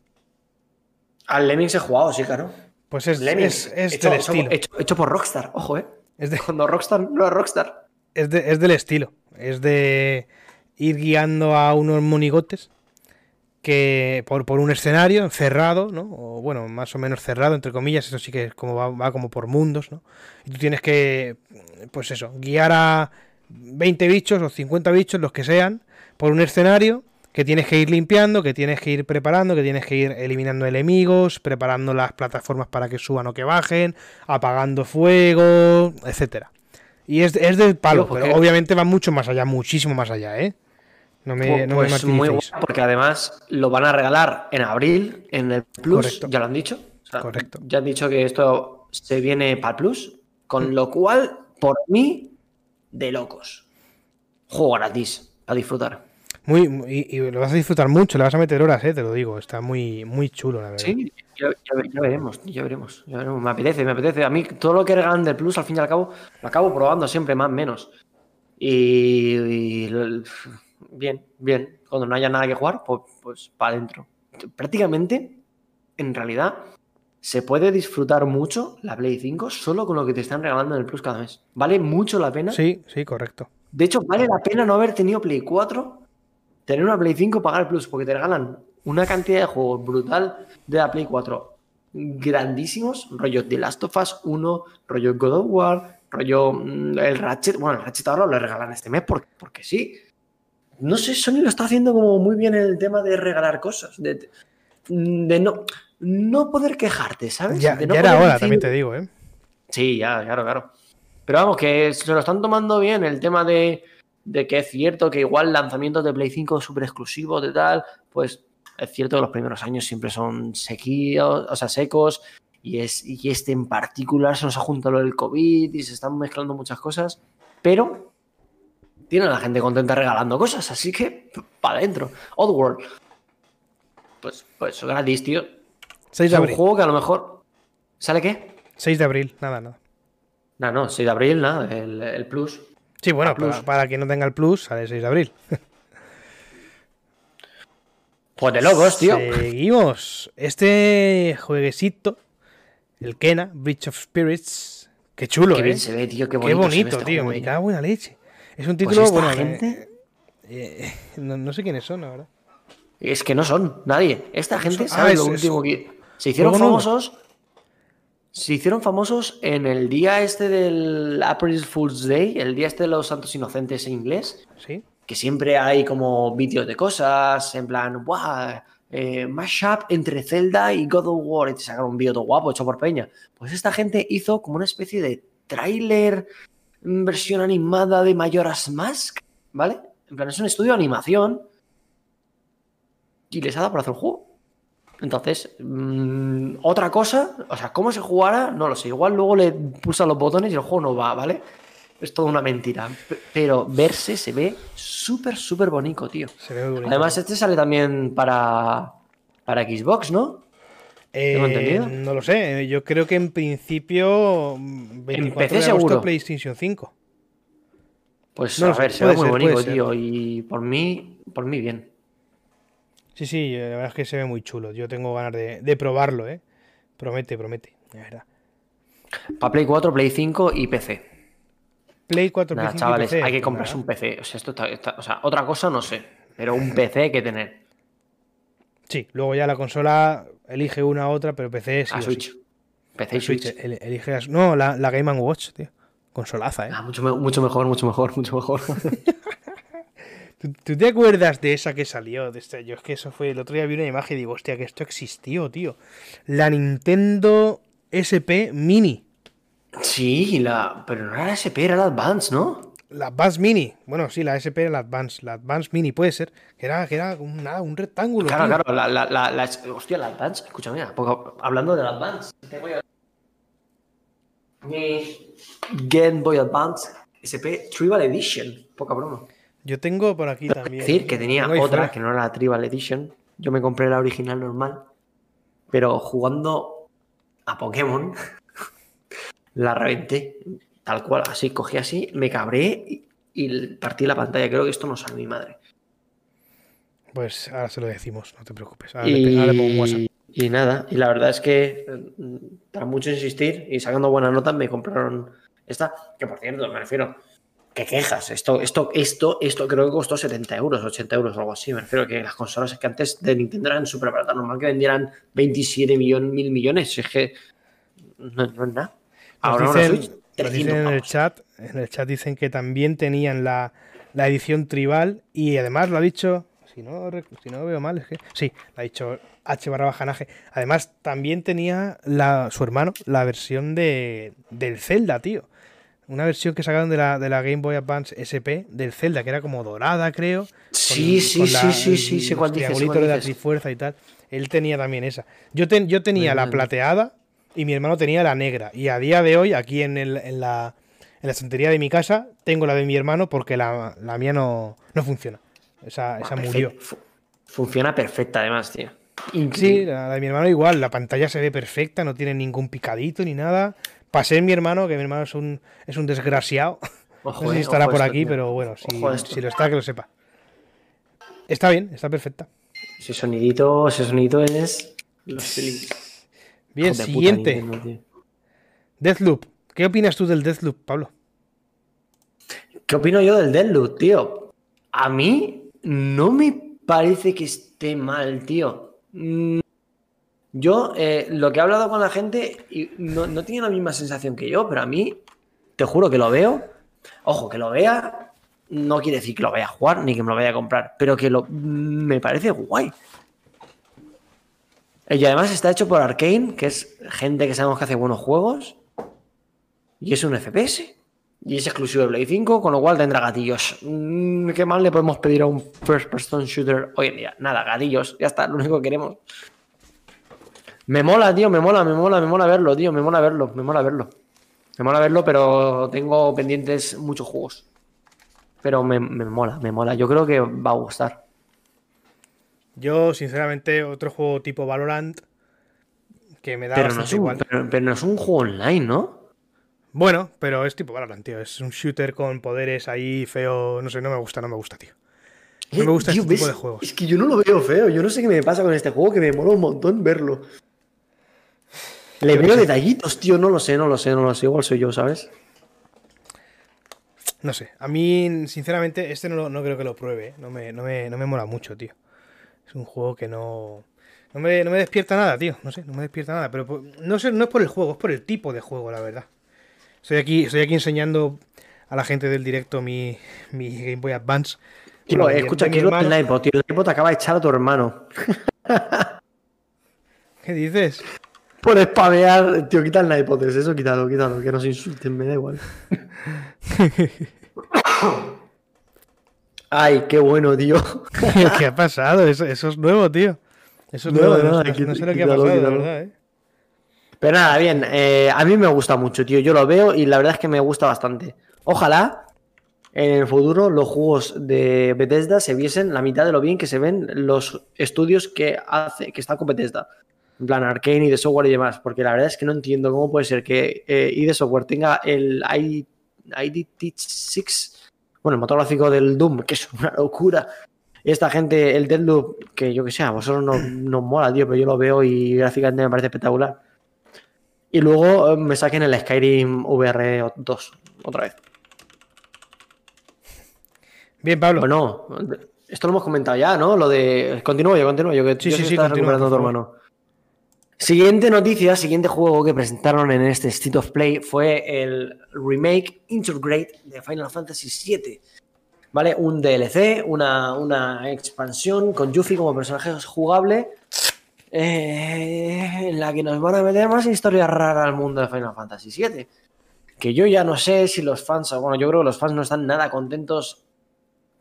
Speaker 2: Al Lemmings he jugado, sí, claro.
Speaker 1: Pues es,
Speaker 2: Lemmings,
Speaker 1: es, es
Speaker 2: hecho,
Speaker 1: del estilo.
Speaker 2: hecho- hecho por Rockstar, ojo, ¿eh?
Speaker 1: Es, de-
Speaker 2: Cuando Rockstar no es Rockstar.
Speaker 1: es de- es del estilo. Es de ir guiando a unos monigotes que por, por un escenario encerrado, ¿no? O bueno, más o menos cerrado, entre comillas, eso sí que es como va, va como por mundos, ¿no? Y tú tienes que, pues eso, guiar a 20 bichos o 50 bichos, los que sean, por un escenario que tienes que ir limpiando, que tienes que ir preparando, que tienes que ir eliminando enemigos, preparando las plataformas para que suban o que bajen, apagando fuego, etcétera. Y es, es del palo,
Speaker 2: Tío, ¿por
Speaker 1: pero obviamente va mucho más allá, muchísimo más allá, ¿eh? No me, no me
Speaker 2: pues muy guay, porque además lo van a regalar en abril en el Plus,
Speaker 1: Correcto.
Speaker 2: ya lo han dicho. O sea,
Speaker 1: Correcto.
Speaker 2: Ya han dicho que esto se viene para el Plus, con lo cual, por mí, de locos. Juego gratis, a disfrutar.
Speaker 1: Muy, muy- y, lo vas a disfrutar mucho, le vas a meter horas, ¿eh? Te lo digo, está muy, muy chulo, la verdad.
Speaker 2: Sí, ya, ya- ya veremos, ya veremos, ya veremos. Me apetece, me apetece. A mí todo lo que regalan del Plus, al fin y al cabo, lo acabo probando siempre más menos. Y, bien, bien. Cuando no haya nada que jugar, pues, pues para adentro. Prácticamente, en realidad, se puede disfrutar mucho la Play 5 solo con lo que te están regalando en el Plus cada mes. Vale mucho la pena.
Speaker 1: Sí, sí, correcto.
Speaker 2: De hecho, vale la pena no haber tenido Play 4, tener una Play 5, pagar el Plus, porque te regalan una cantidad de juegos brutal de la Play 4. Grandísimos, rollo The Last of Us 1, rollo God of War, rollo mm, el Ratchet. Bueno, el Ratchet ahora lo regalan este mes porque, porque sí. No sé, Sony lo está haciendo como muy bien en el tema de regalar cosas, de, de no, no poder quejarte, ¿sabes?
Speaker 1: Ya,
Speaker 2: De no
Speaker 1: ya era hora,
Speaker 2: decir-
Speaker 1: también te digo, ¿eh?
Speaker 2: Sí, ya, claro, claro. Pero vamos, que se lo están tomando bien el tema de, de que es cierto que igual lanzamientos de Play 5 súper exclusivos de tal, pues es cierto que los primeros años siempre son sequíos, o sea, secos, y, es, y este en particular se nos ha juntado lo del COVID y se están mezclando muchas cosas, pero tienen a la gente contenta regalando cosas, así que para adentro. Oddworld. Pues, pues gratis, tío.
Speaker 1: 6
Speaker 2: Es
Speaker 1: de
Speaker 2: un
Speaker 1: abril.
Speaker 2: juego que a lo mejor... ¿Sale qué?
Speaker 1: 6 de abril, nada, nada.
Speaker 2: No, no, 6 de abril, nada, el, el plus.
Speaker 1: Sí, bueno,
Speaker 2: A Plus.
Speaker 1: para, para quien no tenga el plus, sale el 6 de abril.
Speaker 2: Pues de locos, tío.
Speaker 1: Seguimos. Este jueguecito, el Kena, Bridge of Spirits. Qué chulo,
Speaker 2: Qué
Speaker 1: ¿eh?
Speaker 2: bien se ve, tío, qué
Speaker 1: Qué
Speaker 2: bonito. se ve
Speaker 1: bonito,
Speaker 2: este
Speaker 1: tío. Me
Speaker 2: eh.
Speaker 1: cago en la leche. Es un
Speaker 2: Pues
Speaker 1: título,
Speaker 2: esta
Speaker 1: bueno,
Speaker 2: gente-
Speaker 1: eh, eh, no, no sé quiénes son, la verdad.
Speaker 2: Es que no son nadie. Esta gente
Speaker 1: son-
Speaker 2: sabe
Speaker 1: ah,
Speaker 2: lo
Speaker 1: es-
Speaker 2: último
Speaker 1: es-
Speaker 2: que. Se hicieron famosos. Se hicieron famosos en el día este del April Fool's Day, el día este de los Santos Inocentes en inglés,
Speaker 1: ¿Sí?
Speaker 2: que siempre hay como vídeos de cosas, en plan, ¡guau! Eh, mashup entre Zelda y God of War, y te sacaron un vídeo todo guapo hecho por Peña. Pues esta gente hizo como una especie de tráiler, versión animada de Majora's Mask, ¿vale? En plan, es un estudio de animación y les ha dado por hacer el juego. Entonces, mm, otra cosa, o sea, cómo se jugará, no lo sé. Igual luego le pulsan los botones y el juego no va, ¿vale? Es toda una mentira. Pero verse se ve súper, súper bonito, tío.
Speaker 1: Se ve bonito.
Speaker 2: Además, este sale también para, para Xbox, ¿no? ¿Tengo
Speaker 1: Eh, no lo sé. Yo creo que en principio. mm, 24
Speaker 2: PC
Speaker 1: de
Speaker 2: seguro.
Speaker 1: PlayStation 5.
Speaker 2: Pues
Speaker 1: No
Speaker 2: a ver, se ve muy
Speaker 1: ser,
Speaker 2: bonito,
Speaker 1: puede ser.
Speaker 2: tío. Y por mí, por mí bien.
Speaker 1: Sí, sí, la verdad es que se ve muy chulo. Yo tengo ganas de, de probarlo, ¿eh? Promete, promete, de verdad.
Speaker 2: Para Play 4, Play 5 y PC.
Speaker 1: Play 4,
Speaker 2: Nada,
Speaker 1: Play 5 y
Speaker 2: chavales,
Speaker 1: PC,
Speaker 2: hay que comprarse
Speaker 1: nada.
Speaker 2: un PC. O sea, esto está, está- o sea, otra cosa no sé, pero un PC hay que tener.
Speaker 1: Sí, luego ya la consola elige una u otra, pero PC sí
Speaker 2: a
Speaker 1: o
Speaker 2: Switch.
Speaker 1: sí.
Speaker 2: PC y
Speaker 1: Switch,
Speaker 2: Switch.
Speaker 1: el- elige las- No, la, la Game Watch, tío. Consolaza, ¿eh?
Speaker 2: Ah, mucho, mucho mejor, mucho mejor, mucho mejor.
Speaker 1: ¿Tú, tú te acuerdas de esa que salió? De este, yo es que eso fue. El otro día vi una imagen y digo, hostia, que esto existió, tío. La Nintendo SP Mini.
Speaker 2: sí, la... pero no era la SP, era la Advance, ¿no?
Speaker 1: La Advance Mini. Bueno, sí, la SP la Advance. La Advance Mini puede ser. Que era, que era un, nada, un rectángulo.
Speaker 2: Claro,
Speaker 1: tío.
Speaker 2: claro, la, la, la, la- hostia, la Advance, escúchame, hablando de la Advance. Mi Game Boy Advance SP Tribal Edition, poca broma.
Speaker 1: Yo tengo por aquí también.
Speaker 2: decir que tenía otra que no era la Tribal Edition. Yo me compré la original normal. Pero jugando a Pokémon, la reventé. Tal cual, así, cogí así, me cabré y, y partí la pantalla. Creo que esto no sabe mi madre.
Speaker 1: Pues ahora se lo decimos, no te preocupes. Ahora, le, ahora le pongo un WhatsApp.
Speaker 2: Y, y nada, y la verdad es que eh, tras mucho insistir y sacando buenas notas me compraron esta, que por cierto, me refiero, ¿qué quejas? Esto, esto, esto, esto creo que costó 70 euros, 80 euros o algo así. Me refiero que las consolas es que antes de Nintendo eran súper baratas, normal que vendieran 27 millones, mil millones, es que no, no es nada. Ahora
Speaker 1: dicen,
Speaker 2: Switch,
Speaker 1: nos
Speaker 2: 300
Speaker 1: dicen en el chat, en el chat dicen que también tenían la, la edición tribal y además lo ha dicho, si no, si no veo mal, es que sí, lo ha dicho H barra bajanaje. Además también tenía la, su hermano la versión de, del Zelda, tío. Una versión que sacaron de la, de la Game Boy Advance SP del Zelda, que era como dorada, creo.
Speaker 2: Sí, sí,
Speaker 1: con
Speaker 2: sí, sí, sí, dices, sé
Speaker 1: triangulitos
Speaker 2: cuál
Speaker 1: de la trifuerza y tal. Él tenía también esa. Yo, ten- yo tenía la plateada y mi hermano tenía la negra. Y a día de hoy, aquí en, el- en la, en la estantería de mi casa, tengo la de mi hermano porque la, la mía no, no funciona. Esa, esa murió.
Speaker 2: Fu- Funciona perfecta además, tío.
Speaker 1: Sí, la de mi hermano igual. La pantalla se ve perfecta, no tiene ningún picadito ni nada. Pasé en mi hermano, que mi hermano es un, es un desgraciado.
Speaker 2: Ojo,
Speaker 1: no sé si
Speaker 2: eh,
Speaker 1: estará por
Speaker 2: esto,
Speaker 1: aquí,
Speaker 2: tío.
Speaker 1: pero bueno, si, si lo está, que lo sepa. Está bien, está perfecta.
Speaker 2: Ese sonidito, ese sonidito es. Los
Speaker 1: Bien,
Speaker 2: de
Speaker 1: siguiente.
Speaker 2: Nintendo.
Speaker 1: Deathloop. ¿Qué opinas tú del Deathloop, Pablo?
Speaker 2: ¿Qué opino yo del Deadloop, tío? A mí no me parece que esté mal, tío. Mm, Yo, eh, lo que he hablado con la gente, y no, no tiene la misma sensación que yo, pero a mí, te juro que lo veo. Ojo, que lo vea no quiere decir que lo vaya a jugar ni que me lo vaya a comprar, pero que lo, mm, me parece guay. Y además está hecho por Arkane, que es gente que sabemos que hace buenos juegos. Y es un FPS. Y es exclusivo de Play 5, con lo cual tendrá gatillos. Mm, ¿Qué más le podemos pedir a un first person shooter hoy en día? Nada, gatillos. Ya está, lo único que queremos. Me mola, tío, me mola, me mola, me mola verlo, tío, me mola verlo, me mola verlo. Me mola verlo, pero tengo pendientes muchos juegos. Pero me, me mola, me mola. Yo creo que va a gustar.
Speaker 1: Yo, sinceramente, otro juego tipo Valorant que me da
Speaker 2: Pero no, es un,
Speaker 1: igual.
Speaker 2: pero, pero no es un juego online, ¿no?
Speaker 1: Bueno, pero es tipo Valorant, tío. Es un shooter con poderes ahí feo. No sé, no me gusta, no me gusta, tío. No me gusta
Speaker 2: Tío,
Speaker 1: este tipo de juegos.
Speaker 2: Es que yo no lo veo feo. Yo no sé qué me pasa con este juego, que me mola un montón verlo. Le veo detallitos, tío. No lo sé, no lo sé, no lo sé. Igual soy yo, ¿sabes?
Speaker 1: No sé. A mí, sinceramente, este no, lo- no creo que lo pruebe. ¿eh? No me, no, me, no me mola mucho, tío. Es un juego que no. No me, no me despierta nada, tío. No sé, no me despierta nada. Pero por- no, sé, no es por el juego, es por el tipo de juego, la verdad. Estoy aquí, estoy aquí enseñando a la gente del directo mi, mi Game Boy Advance.
Speaker 2: Tío,
Speaker 1: Bueno,
Speaker 2: escucha, que es lo del iPod, tío. El iPod te acaba de echar a tu hermano.
Speaker 1: ¿Qué dices?
Speaker 2: Por spamear. Tío, quita el iPod, eso, quítalo, quítalo. Que nos insulten, me da igual. Ay, qué bueno, tío.
Speaker 1: ¿Qué ha pasado? Eso, eso es nuevo, tío. Eso es
Speaker 2: No,
Speaker 1: nuevo.
Speaker 2: no,
Speaker 1: No,
Speaker 2: no,
Speaker 1: no- sé lo que ha pasado,
Speaker 2: quítalo.
Speaker 1: verdad, ¿eh?
Speaker 2: Pero nada, bien. eh, a mí me gusta mucho, tío. Yo lo veo y la verdad es que me gusta bastante. Ojalá en el futuro los juegos de Bethesda se viesen la mitad de lo bien que se ven los estudios que hace que están con Bethesda. En plan Arkane y de software y demás. Porque la verdad es que no entiendo cómo puede ser que eh, ID Software tenga el I- ID6, bueno, el motor gráfico del Doom, que es una locura. Y esta gente, el Deadloop, que yo que sé, a vosotros no, no mola, tío, pero yo lo veo y gráficamente me parece espectacular. Y luego eh, me saquen el Skyrim VR 2 otra vez.
Speaker 1: Bien, Pablo.
Speaker 2: Bueno, esto lo hemos comentado ya, ¿no? Lo de. Continúo yo, continúo yo, que
Speaker 1: Sí, sí, sí,
Speaker 2: recuperando a tu hermano. Siguiente noticia, siguiente juego que presentaron en este State of Play fue el remake Integrate de Final Fantasy VII. ¿Vale? Un DLC, una, una expansión con Yuffie como personaje jugable. eh, en la que nos van a meter más historias raras al mundo de Final Fantasy VII. Que yo ya no sé si los fans, bueno, yo creo que los fans no están nada contentos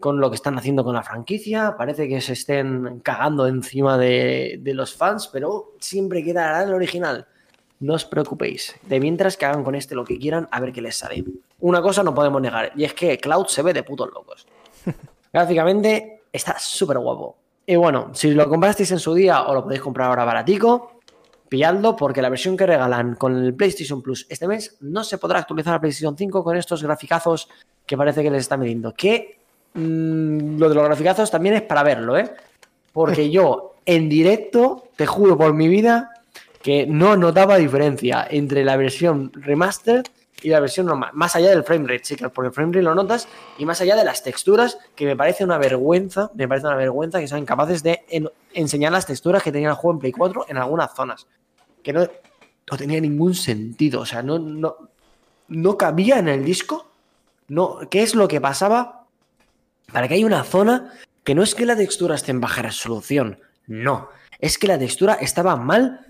Speaker 2: con lo que están haciendo con la franquicia. Parece que se estén cagando encima de, de los fans, pero siempre quedará el original. No os preocupéis. De mientras que hagan con este lo que quieran, a ver qué les sale. Una cosa no podemos negar, y es que Cloud se ve de putos locos. Gráficamente está súper guapo. Y bueno, si lo comprasteis en su día o lo podéis comprar ahora baratico, pilladlo porque la versión que regalan con el PlayStation Plus este mes no se podrá actualizar a PlayStation 5 con estos graficazos que parece que les está midiendo. Que mm, lo de los graficazos también es para verlo, ¿eh? Porque yo en directo, te juro por mi vida, que no notaba diferencia entre la versión remastered y la versión normal. Más allá del framerate, sí, que por el framerate lo notas, y más allá de las texturas, que me parece una vergüenza, me parece una vergüenza que sean capaces de en- enseñar las texturas que tenía el juego en Play 4 en algunas zonas. Que no, no tenía ningún sentido, o sea, no, no, no cabía en el disco. No, ¿Qué es lo que pasaba para que haya una zona que no es que la textura esté en baja resolución, no, es que la textura estaba mal,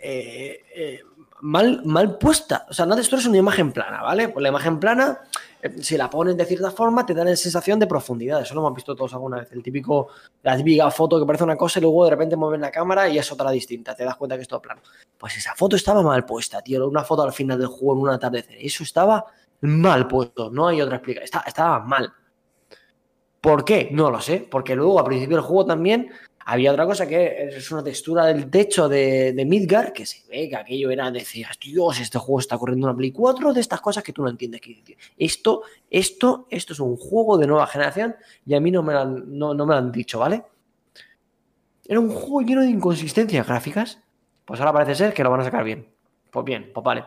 Speaker 2: eh, eh, mal, mal puesta. O sea, una textura es una imagen plana, ¿vale? Pues la imagen plana, eh, si la pones de cierta forma, te da la sensación de profundidad. Eso lo hemos visto todos alguna vez. El típico, la típica foto que parece una cosa y luego de repente mueves la cámara y es otra distinta. Te das cuenta que es todo plano. Pues esa foto estaba mal puesta, tío. Una foto al final del juego en un atardecer. Eso estaba mal puesto. No hay otra explicación. Estaba mal. ¿Por qué? No lo sé. Porque luego al principio del juego también había otra cosa que es una textura del techo de, de Midgar que se ve que aquello era, decías, Dios, este juego está corriendo una Play 4 de estas cosas que tú no entiendes. Esto, esto, esto es un juego de nueva generación y a mí no me han, no, no me lo han dicho, ¿vale? Era un juego lleno de inconsistencias gráficas. Pues ahora parece ser que lo van a sacar bien. Pues bien, pues vale.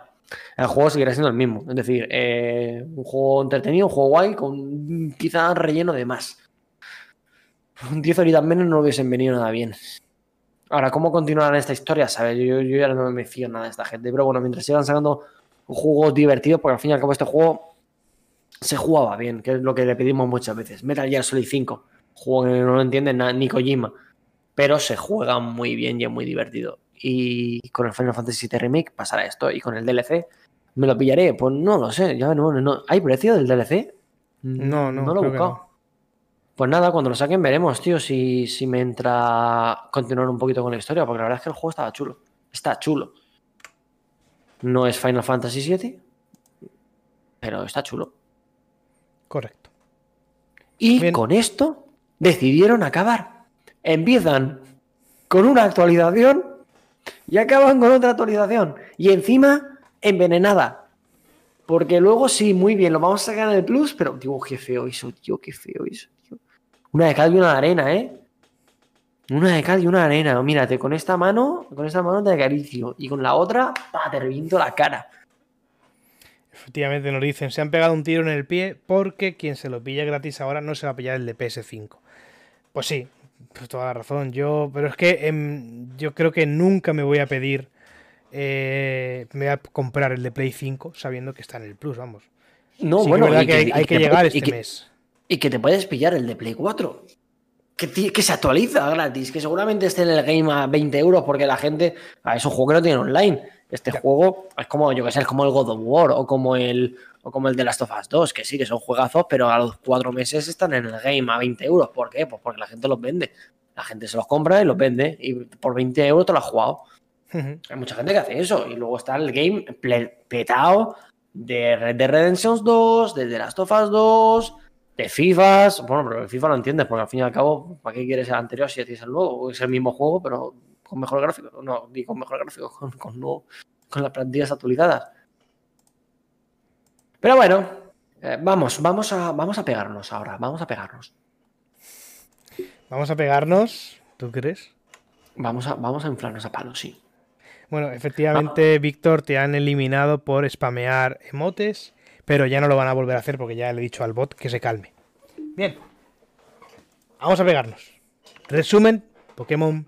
Speaker 2: El juego seguirá siendo el mismo. Es decir, eh, un juego entretenido, un juego guay, con quizá relleno de más. 10 horitas menos no hubiesen venido nada bien. Ahora, ¿cómo continuarán esta historia? ¿Sabes? Yo, yo ya no me fío nada de esta gente. Pero bueno, mientras sigan sacando juegos divertidos, porque al fin y al cabo este juego se jugaba bien, que es lo que le pedimos muchas veces. Metal Gear Solid 5, juego que no lo entiende ni Kojima, pero se juega muy bien y es muy divertido. Y con el Final Fantasy VII Remake pasará esto, y con el DLC, ¿me lo pillaré? Pues no lo sé, ya no, no. ¿Hay precio del DLC?
Speaker 1: No, no,
Speaker 2: No lo he buscado.
Speaker 1: no.
Speaker 2: Pues nada, cuando lo saquen veremos, tío, si, si me entra continuar un poquito con la historia, porque la verdad es que el juego estaba chulo. Está chulo. No es Final Fantasy VII, pero está chulo.
Speaker 1: Correcto.
Speaker 2: Y
Speaker 1: Bien.
Speaker 2: con esto decidieron acabar. Empiezan con una actualización y acaban con otra actualización. Y encima, envenenada. Porque luego sí, muy bien, lo vamos a sacar en el plus, pero digo, qué feo eso, tío, qué feo eso, tío. Una de cal y una de arena, ¿eh? Una de cal y una de arena. Mírate, con esta mano, con esta mano te acaricio. Y con la otra, pa, te reviento la cara.
Speaker 1: Efectivamente nos dicen, se han pegado un tiro en el pie porque quien se lo pilla gratis ahora no se va a pillar el de PS5. Pues sí, pues toda la razón. Yo, pero es que em, yo creo que nunca me voy a pedir, eh, me voy a comprar el de Play 5 sabiendo que está en el Plus, vamos.
Speaker 2: No,
Speaker 1: Sí
Speaker 2: bueno, y
Speaker 1: que, hay,
Speaker 2: y
Speaker 1: que llegar este mes.
Speaker 2: Y que te puedes pillar el de Play 4. Que, que se actualiza gratis. Que seguramente esté en el game a 20 euros porque la gente. ah, es un juego que no tiene online. Este juego es como, yo que sé, es como el God of War o como el, o como el de Last of Us 2, que sí, que son juegazos, pero a los cuatro meses están en el game a 20 euros. ¿Por qué? Pues porque la gente los vende. La gente se los compra y los vende. Y por 20 euros te lo has jugado. Hay mucha gente que hace eso. Y luego está el game petado de Red Dead Redemption 2, de The Last of Us 2, de FIFAs. Bueno, pero el FIFA lo entiendes, porque al fin y al cabo, ¿para qué quieres el anterior si tienes el nuevo? Es el mismo juego, pero con mejor gráfico. No, ni con mejor gráfico, con, con, nuevo- con las plantillas actualizadas. Pero bueno, eh, vamos, vamos a, vamos a pegarnos ahora, vamos a pegarnos.
Speaker 1: Vamos a pegarnos, ¿tú crees?
Speaker 2: Vamos a, vamos a inflarnos a palos, sí.
Speaker 1: Bueno, efectivamente, Víctor, te han eliminado por spamear emotes, pero ya no lo van a volver a hacer porque ya le he dicho al bot que se calme. Bien. Vamos a pegarnos. Resumen, Pokémon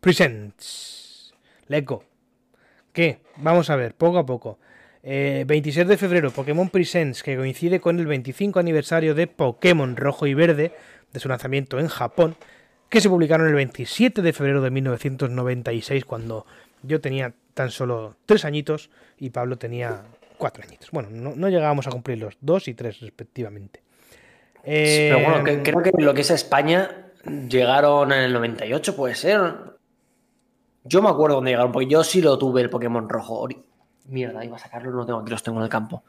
Speaker 1: Presents. Let's go. ¿Qué? Vamos a ver, poco a poco. 26 eh, de febrero, Pokémon Presents, que coincide con el 25 aniversario de Pokémon Rojo y Verde, de su lanzamiento en Japón, que se publicaron el 27 de febrero de 1996, cuando yo tenía tan solo 3 añitos y Pablo tenía 4 añitos. Bueno, no, llegábamos a cumplir los 2 y 3 respectivamente.
Speaker 2: pero bueno, eh, creo que lo que es España llegaron en el 98, puede ser. Yo me acuerdo dónde llegaron, porque yo sí lo tuve el Pokémon rojo. Mierda, iba a sacarlo, no tengo, aquí los tengo en el campo.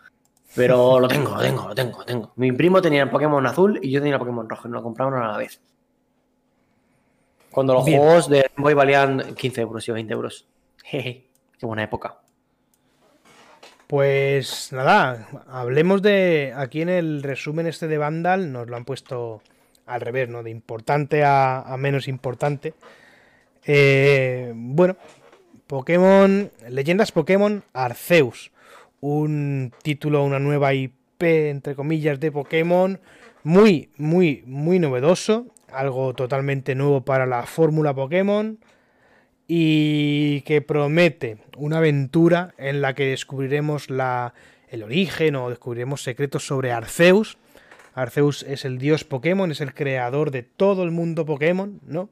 Speaker 2: Pero lo tengo, lo tengo, lo tengo, lo tengo. Mi primo tenía el Pokémon azul y yo tenía el Pokémon rojo y nos lo compraron a la vez. Cuando los juegos de Boy valían 15 euros y 20 euros. Jeje, qué buena época.
Speaker 1: Pues nada, hablemos de. Aquí en el resumen este de Vandal nos lo han puesto al revés, ¿no? De importante a, menos importante. Eh, bueno, Pokémon. Leyendas Pokémon Arceus. Un título, una nueva IP, entre comillas, de Pokémon. Muy, muy, muy novedoso algo totalmente nuevo para la fórmula Pokémon y que promete una aventura en la que descubriremos la, el origen o descubriremos secretos sobre Arceus. Arceus es el dios Pokémon, es el creador de todo el mundo Pokémon, ¿no?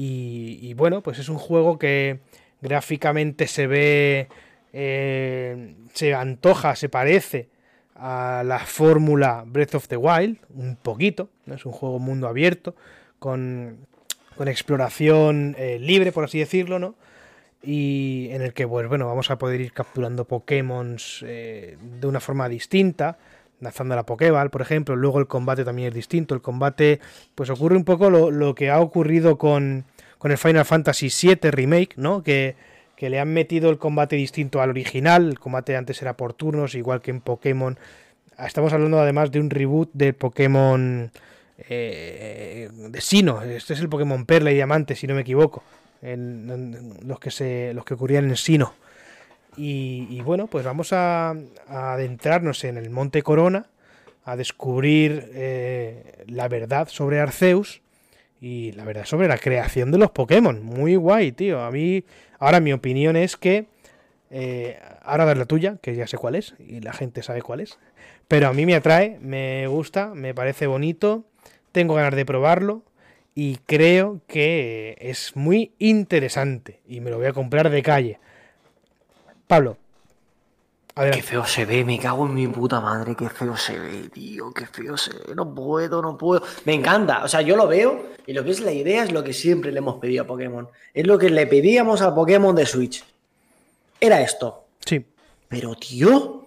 Speaker 1: Y, bueno, pues es un juego que gráficamente se ve, eh, se antoja, se parece a la fórmula Breath of the Wild, un poquito, ¿no? es un juego mundo abierto, con, exploración eh, libre, por así decirlo, ¿no? Y en el que, pues bueno, vamos a poder ir capturando Pokémon eh, de una forma distinta, lanzando la Pokéball, por ejemplo. Luego el combate también es distinto. El combate, pues ocurre un poco lo, que ha ocurrido con, con el Final Fantasy VII Remake, ¿no? Que que le han metido el combate distinto al original. El combate antes era por turnos, igual que en Pokémon. Estamos hablando además de un reboot de Pokémon eh, de Sino. Este es el Pokémon Perla y Diamante, si no me equivoco. Los, que se, los que ocurrían en Sino. Y, bueno, pues vamos a, adentrarnos en el Monte Corona, a descubrir eh, la verdad sobre Arceus y la verdad sobre la creación de los Pokémon. Muy guay, tío. A mí Ahora mi opinión es que... Eh, ahora dar la tuya, que ya sé cuál es, y la gente sabe cuál es. Pero a mí me atrae, me gusta, me parece bonito, tengo ganas de probarlo y creo que es muy interesante y me lo voy a comprar de calle. Pablo,
Speaker 2: Qué feo se ve, me cago en mi puta madre, qué feo se ve, tío, qué feo se ve, no puedo, no puedo. Me encanta, o sea, yo lo veo y lo que es la idea es lo que siempre le hemos pedido a Pokémon. Es lo que le pedíamos a Pokémon de Switch. Era esto.
Speaker 1: Sí.
Speaker 2: Pero, tío,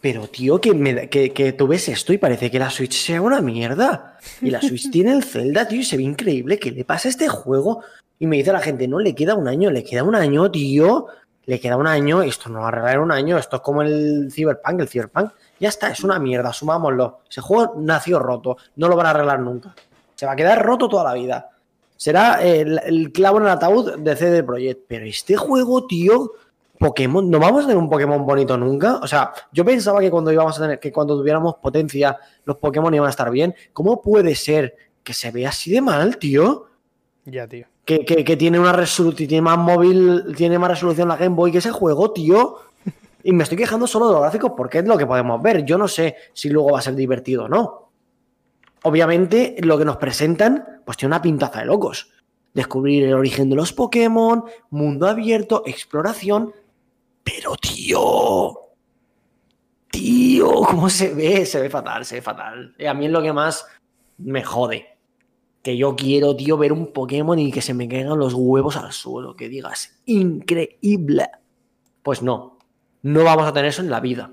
Speaker 2: pero, tío, que, me, que, tú ves esto y parece que la Switch sea una mierda. Y la Switch tiene el Zelda, tío, y se ve increíble. ¿Qué le pasa a este juego? Y me dice la gente, no, le queda un año, le queda un año, tío le queda un año, esto no va a arreglar un año, esto es como el Cyberpunk, el Cyberpunk, ya está, es una mierda, sumámoslo. Ese juego nació roto, no lo van a arreglar nunca. Se va a quedar roto toda la vida. Será el, clavo en el ataúd de CD Projekt. Pero este juego, tío, Pokémon, ¿no vamos a tener un Pokémon bonito nunca? O sea, yo pensaba que cuando íbamos a tener, que cuando tuviéramos potencia, los Pokémon iban a estar bien. ¿Cómo puede ser que se vea así de mal, tío?
Speaker 1: Ya, tío
Speaker 2: que, tiene una resolución, más móvil, tiene más resolución la Game Boy que ese juego, tío. Y me estoy quejando solo de los gráficos porque es lo que podemos ver. Yo no sé si luego va a ser divertido o no. Obviamente, lo que nos presentan, pues tiene una pintaza de locos. Descubrir el origen de los Pokémon, mundo abierto, exploración. Pero, tío. Tío, ¿cómo se ve? Se ve fatal, se ve fatal. Y a mí es lo que más me jode que yo quiero, tío, ver un Pokémon y que se me caigan los huevos al suelo, que digas, increíble. Pues no, no vamos a tener eso en la vida.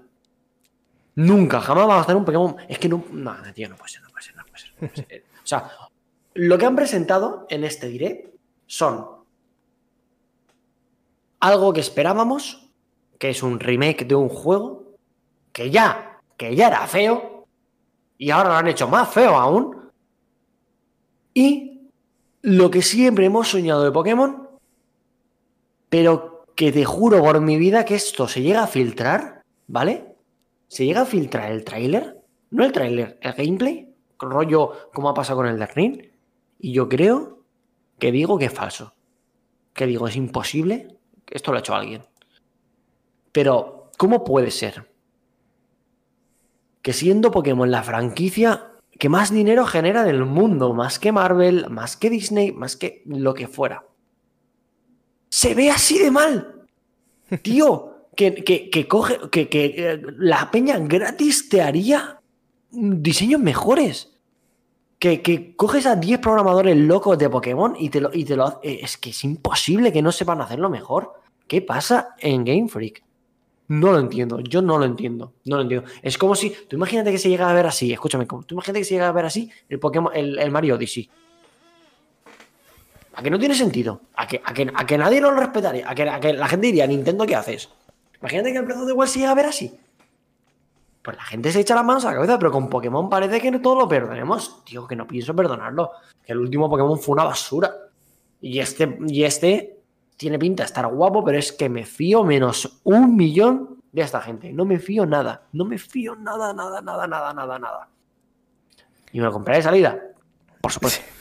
Speaker 2: Nunca, jamás vamos a tener un Pokémon. Es que no, no, tío, no puede ser, no puede ser, no puede ser. O sea, lo que han presentado en este direct son algo que esperábamos, que es un remake de un juego que ya, que ya era feo, y ahora lo han hecho más feo aún y lo que siempre hemos soñado de Pokémon, pero que te juro por mi vida que esto se llega a filtrar, ¿vale? Se llega a filtrar el tráiler, no el tráiler, el gameplay, rollo como ha pasado con el Ring, y yo creo que digo que es falso. Que digo, es imposible, esto lo ha hecho alguien. Pero, ¿cómo puede ser que siendo Pokémon la franquicia que más dinero genera del mundo, más que Marvel, más que Disney, más que lo que fuera, se ve así de mal? Tío, que, que, coge, que, que eh, la peña gratis te haría diseños mejores. Que, coges a 10 programadores locos de Pokémon y te lo, y te lo eh, Es que es imposible que no sepan hacerlo mejor. ¿Qué pasa en Game Freak? No lo entiendo, yo no lo entiendo, no lo entiendo. Es como si, tú imagínate que se llega a ver así, escúchame, tú imagínate que se llega a ver así el Pokémon, el, Mario Odyssey. A que no tiene sentido, a que, a que, nadie lo respetaría, a que, a que la gente diría, Nintendo, ¿qué haces? Imagínate que el precio de igual se llega a ver así. Pues la gente se echa las manos a la cabeza, pero con Pokémon parece que todo lo perdonemos. Tío, que no pienso perdonarlo. Que el último Pokémon fue una basura. Y este, y este tiene pinta de estar guapo, pero es que me fío menos un millón de esta gente. No me fío nada. No me fío nada, nada, nada, nada, nada, nada. ¿Y me lo compraré de salida? Por supuesto.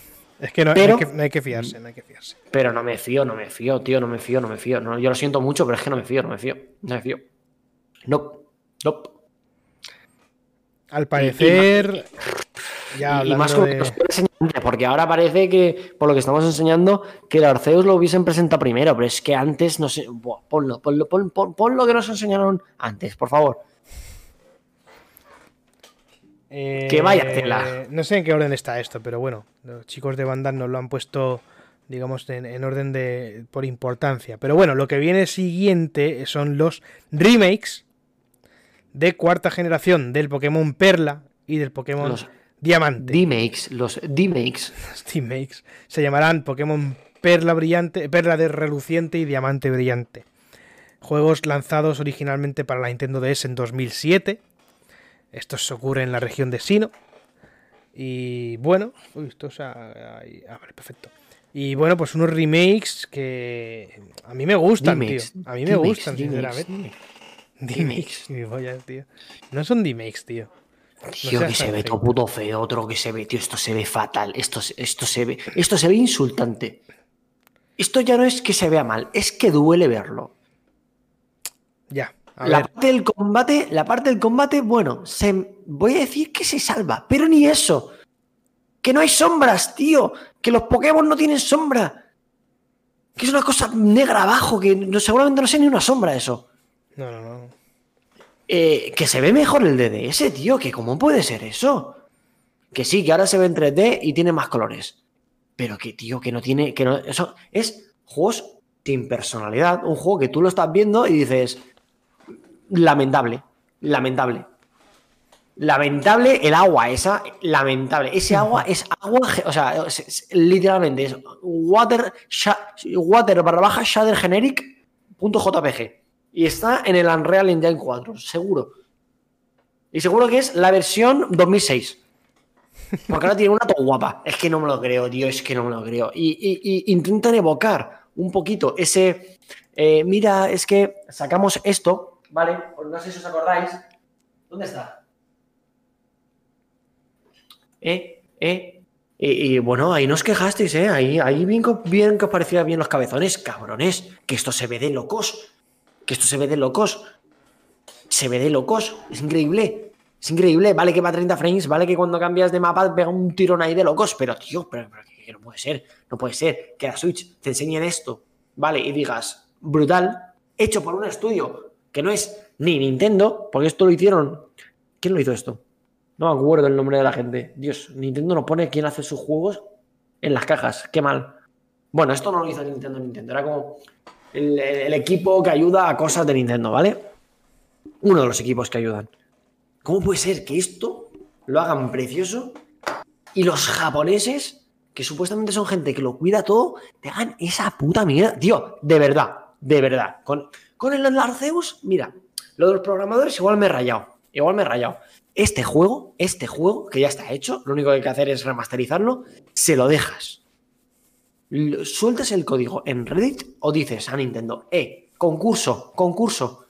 Speaker 1: Es que no, hay que fiarse, no hay que fiarse.
Speaker 2: Pero no me fío, no me fío, tío, no me fío, no me fío. No, yo lo siento mucho, pero es que no me fío, no me fío. No me fío. No. No.
Speaker 1: Al parecer.
Speaker 2: Y, más como de... porque ahora parece que, por lo que estamos enseñando, que el Arceus lo hubiesen presentado primero, pero es que antes, no sé, ponlo, ponlo, ponlo, que nos enseñaron antes, por favor. que vaya eh, tela.
Speaker 1: No sé en qué orden está esto, pero bueno, los chicos de Bandai nos lo han puesto, digamos, en, orden de por importancia. Pero bueno, lo que viene siguiente son los remakes de cuarta generación del Pokémon Perla y del Pokémon Diamante.
Speaker 2: D-Makes, los D-Makes.
Speaker 1: D-Makes. Se llamarán Pokémon Perla Brillante, Perla de Reluciente y Diamante Brillante. Juegos lanzados originalmente para la Nintendo DS en 2007. Estos ocurre en la región de Sino. Y bueno, uy, esto es ah, vale, perfecto. Y bueno, pues unos remakes que a mí me gustan, tío. A mí me gustan, sinceramente. D-Makes. tío. No son D-Makes, tío.
Speaker 2: Tío, que se ve todo puto feo, otro que se ve, tío, esto se ve fatal, esto, esto se ve, esto se ve insultante. Esto ya no es que se vea mal, es que duele verlo.
Speaker 1: Ya.
Speaker 2: la parte del combate, la parte del combate, bueno, se, voy a decir que se salva, pero ni eso. Que no hay sombras, tío. Que los Pokémon no tienen sombra. Que es una cosa negra abajo, que no, seguramente no sea ni una sombra eso.
Speaker 1: No, no, no.
Speaker 2: Eh, que se ve mejor el DDS, tío, que cómo puede ser eso. Que sí, que ahora se ve en 3D y tiene más colores. Pero que, tío, que no tiene. que no, Eso es juegos sin personalidad. Un juego que tú lo estás viendo y dices. Lamentable. Lamentable. Lamentable el agua esa, lamentable. Ese agua es agua, o sea, literalmente es water, water barra baja shader generic punto jpg. Y está en el Unreal Engine 4, seguro. Y seguro que es la versión 2006. Porque ahora tiene una todo guapa. Es que no me lo creo, tío, es que no me lo creo. Y, intentan evocar un poquito ese. Eh, mira, es que sacamos esto, ¿vale? No sé si os acordáis. ¿Dónde está? Eh, eh. Y, bueno, ahí nos quejasteis, ¿eh? Ahí, ahí bien, bien que os parecía bien los cabezones, cabrones. Que esto se ve de locos que esto se ve de locos. Se ve de locos. Es increíble. Es increíble. Vale que va a 30 frames, vale que cuando cambias de mapa pega un tirón ahí de locos, pero tío, pero, que no puede ser. No puede ser que la Switch te enseñen esto, vale, y digas, brutal, hecho por un estudio que no es ni Nintendo, porque esto lo hicieron. ¿Quién lo hizo esto? No me acuerdo el nombre de la gente. Dios, Nintendo no pone quién hace sus juegos en las cajas. Qué mal. Bueno, esto no lo hizo Nintendo Nintendo. Era como el, equipo que ayuda a cosas de Nintendo, ¿vale? Uno de los equipos que ayudan. ¿Cómo puede ser que esto lo hagan precioso y los japoneses, que supuestamente son gente que lo cuida todo, te hagan esa puta mierda? Tío, de verdad, de verdad. Con, con el Arceus, mira, lo de los programadores igual me he rayado. Igual me he rayado. Este juego, este juego, que ya está hecho, lo único que hay que hacer es remasterizarlo, se lo dejas sueltas el código en Reddit o dices a Nintendo, eh, concurso, concurso.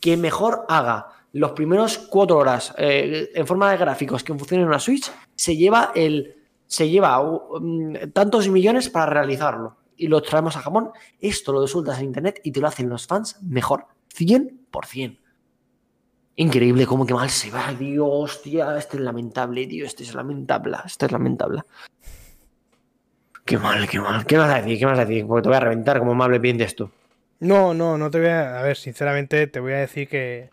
Speaker 2: Quien mejor haga los primeros cuatro horas eh, en forma de gráficos que funcionen en una Switch, se lleva el. Se lleva um, tantos millones para realizarlo. Y lo traemos a Japón. Esto lo sueltas en internet y te lo hacen los fans mejor. 100%. Increíble cómo que mal se va, Dios, hostia, este es lamentable, tío, este es lamentable, este es lamentable. Qué mal, qué mal. ¿Qué vas a decir? ¿Qué vas a decir? Porque te voy a reventar como amable piensas tú.
Speaker 1: No, no, no te voy a. A ver, sinceramente, te voy a decir que,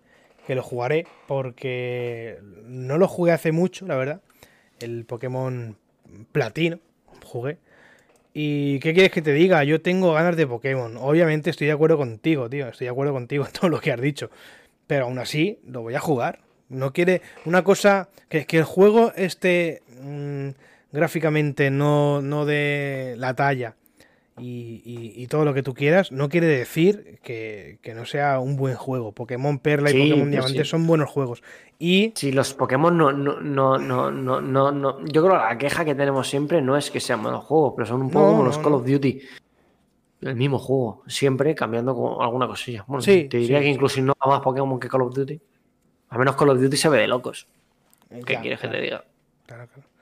Speaker 1: lo jugaré porque no lo jugué hace mucho, la verdad. El Pokémon Platino jugué. ¿Y qué quieres que te diga? Yo tengo ganas de Pokémon. Obviamente estoy de acuerdo contigo, tío. Estoy de acuerdo contigo en todo lo que has dicho. Pero aún así, lo voy a jugar. No quiere. Una cosa. Que, que el juego esté mmm, gráficamente no, no de la talla y, y, y, todo lo que tú quieras, no quiere decir que, que no sea un buen juego. Pokémon Perla y Pokémon Diamante sí. son buenos juegos. Y.
Speaker 2: Sí, los Pokémon no, no, no, no, no, no, no. Yo creo que la queja que tenemos siempre no es que sean buenos juegos, pero son un poco no, como los Call of Duty. El mismo juego, siempre cambiando con alguna cosilla. Bueno, sí, te diría que incluso no más Pokémon que Call of Duty. Al menos Call of Duty se ve de locos. ¿Qué claro, quieres claro. que te diga? Claro, claro.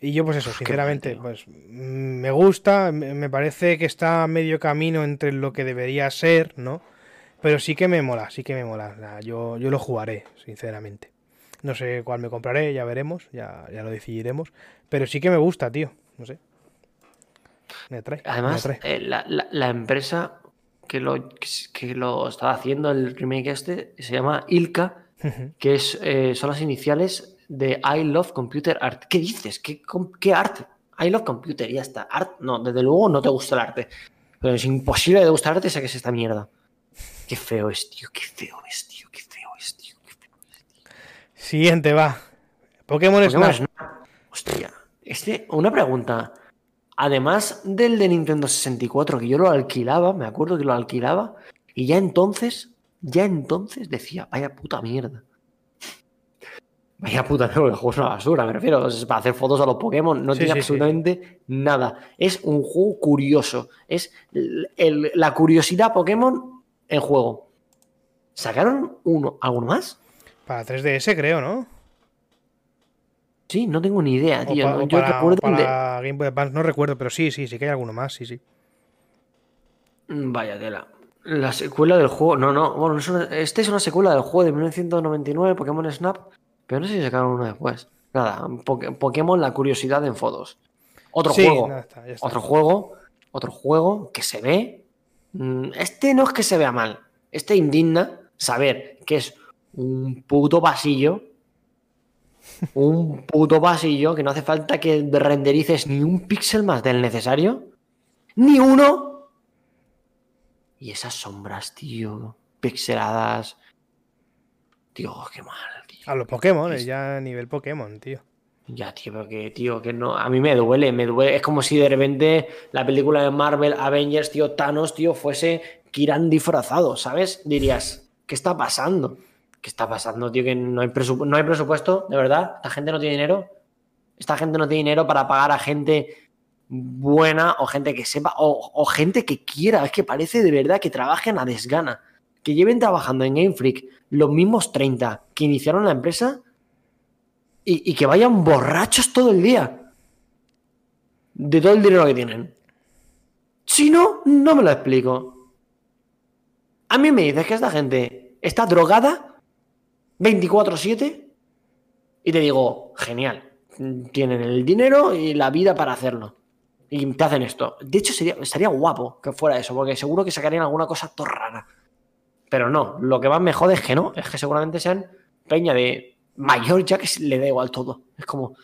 Speaker 1: Y yo, pues eso, sinceramente, pues me gusta, me parece que está medio camino entre lo que debería ser, ¿no? Pero sí que me mola, sí que me mola. Yo, yo lo jugaré, sinceramente. No sé cuál me compraré, ya veremos, ya, ya lo decidiremos. Pero sí que me gusta, tío, no sé.
Speaker 2: Me trae. Además, me trae. Eh, la, la, la, empresa que lo, que lo estaba haciendo, el remake este, se llama Ilka, que es, eh, son las iniciales de I Love Computer Art. ¿Qué dices? ¿Qué, qué arte? I Love Computer, ya está. Art, no, desde luego no te gusta el arte. Pero es imposible de gustarte, sé que es esta mierda. Qué feo es, tío, qué feo es, tío, qué feo es, tío. Qué feo es, tío.
Speaker 1: Siguiente, va. Pokémon, Pokémon Snap.
Speaker 2: Snap. Hostia, este, una pregunta. Además del de Nintendo 64, que yo lo alquilaba, me acuerdo que lo alquilaba, y ya entonces, ya entonces decía, vaya puta mierda. Vaya puta, el juego es una basura, me refiero. Es para hacer fotos a los Pokémon, no sí, tiene sí, absolutamente sí. nada. Es un juego curioso. Es el, el, la curiosidad Pokémon en juego. ¿Sacaron uno, alguno más?
Speaker 1: Para 3DS, creo, ¿no?
Speaker 2: Sí, no tengo ni idea, tío.
Speaker 1: Pa,
Speaker 2: Yo
Speaker 1: para,
Speaker 2: recuerdo
Speaker 1: para de... Game Boy Advance, no recuerdo, pero sí, sí, sí que hay alguno más, sí, sí.
Speaker 2: Mm, vaya tela. La secuela del juego. No, no. Bueno, es una... este es una secuela del juego de 1999, Pokémon Snap. Pero no sé si sacaron uno después. Nada, Pokémon La Curiosidad en fotos. Otro sí, juego. No, está, está. Otro juego. Otro juego que se ve. Mm, este no es que se vea mal. Este indigna saber que es un puto pasillo. Un puto pasillo que no hace falta que renderices ni un píxel más del necesario. Ni uno. Y esas sombras, tío. Pixeladas. Tío, qué mal.
Speaker 1: A los Pokémon, es... ya a nivel Pokémon, tío.
Speaker 2: Ya, tío, pero que, tío, que no. A mí me duele, me duele. Es como si de repente la película de Marvel Avengers, tío, Thanos, tío, fuese Kiran disfrazado, ¿sabes? Dirías, ¿qué está pasando? ¿Qué está pasando, tío? Que no hay, presupu no hay presupuesto, de verdad. Esta gente no tiene dinero. Esta gente no tiene dinero para pagar a gente buena o gente que sepa o, o gente que quiera. Es que parece de verdad que trabajen a desgana. Que lleven trabajando en Game Freak los mismos 30 que iniciaron la empresa y, que vayan borrachos todo el día de todo el dinero que tienen. Si no, no me lo explico. A mí me dices que esta gente está drogada 24/7 y te digo, genial, tienen el dinero y la vida para hacerlo. Y te hacen esto. De hecho, sería, estaría guapo que fuera eso, porque seguro que sacarían alguna cosa todo rara. Pero no, lo que más me jode es que no, es que seguramente sean peña de mayor ya que le da igual todo. Es como,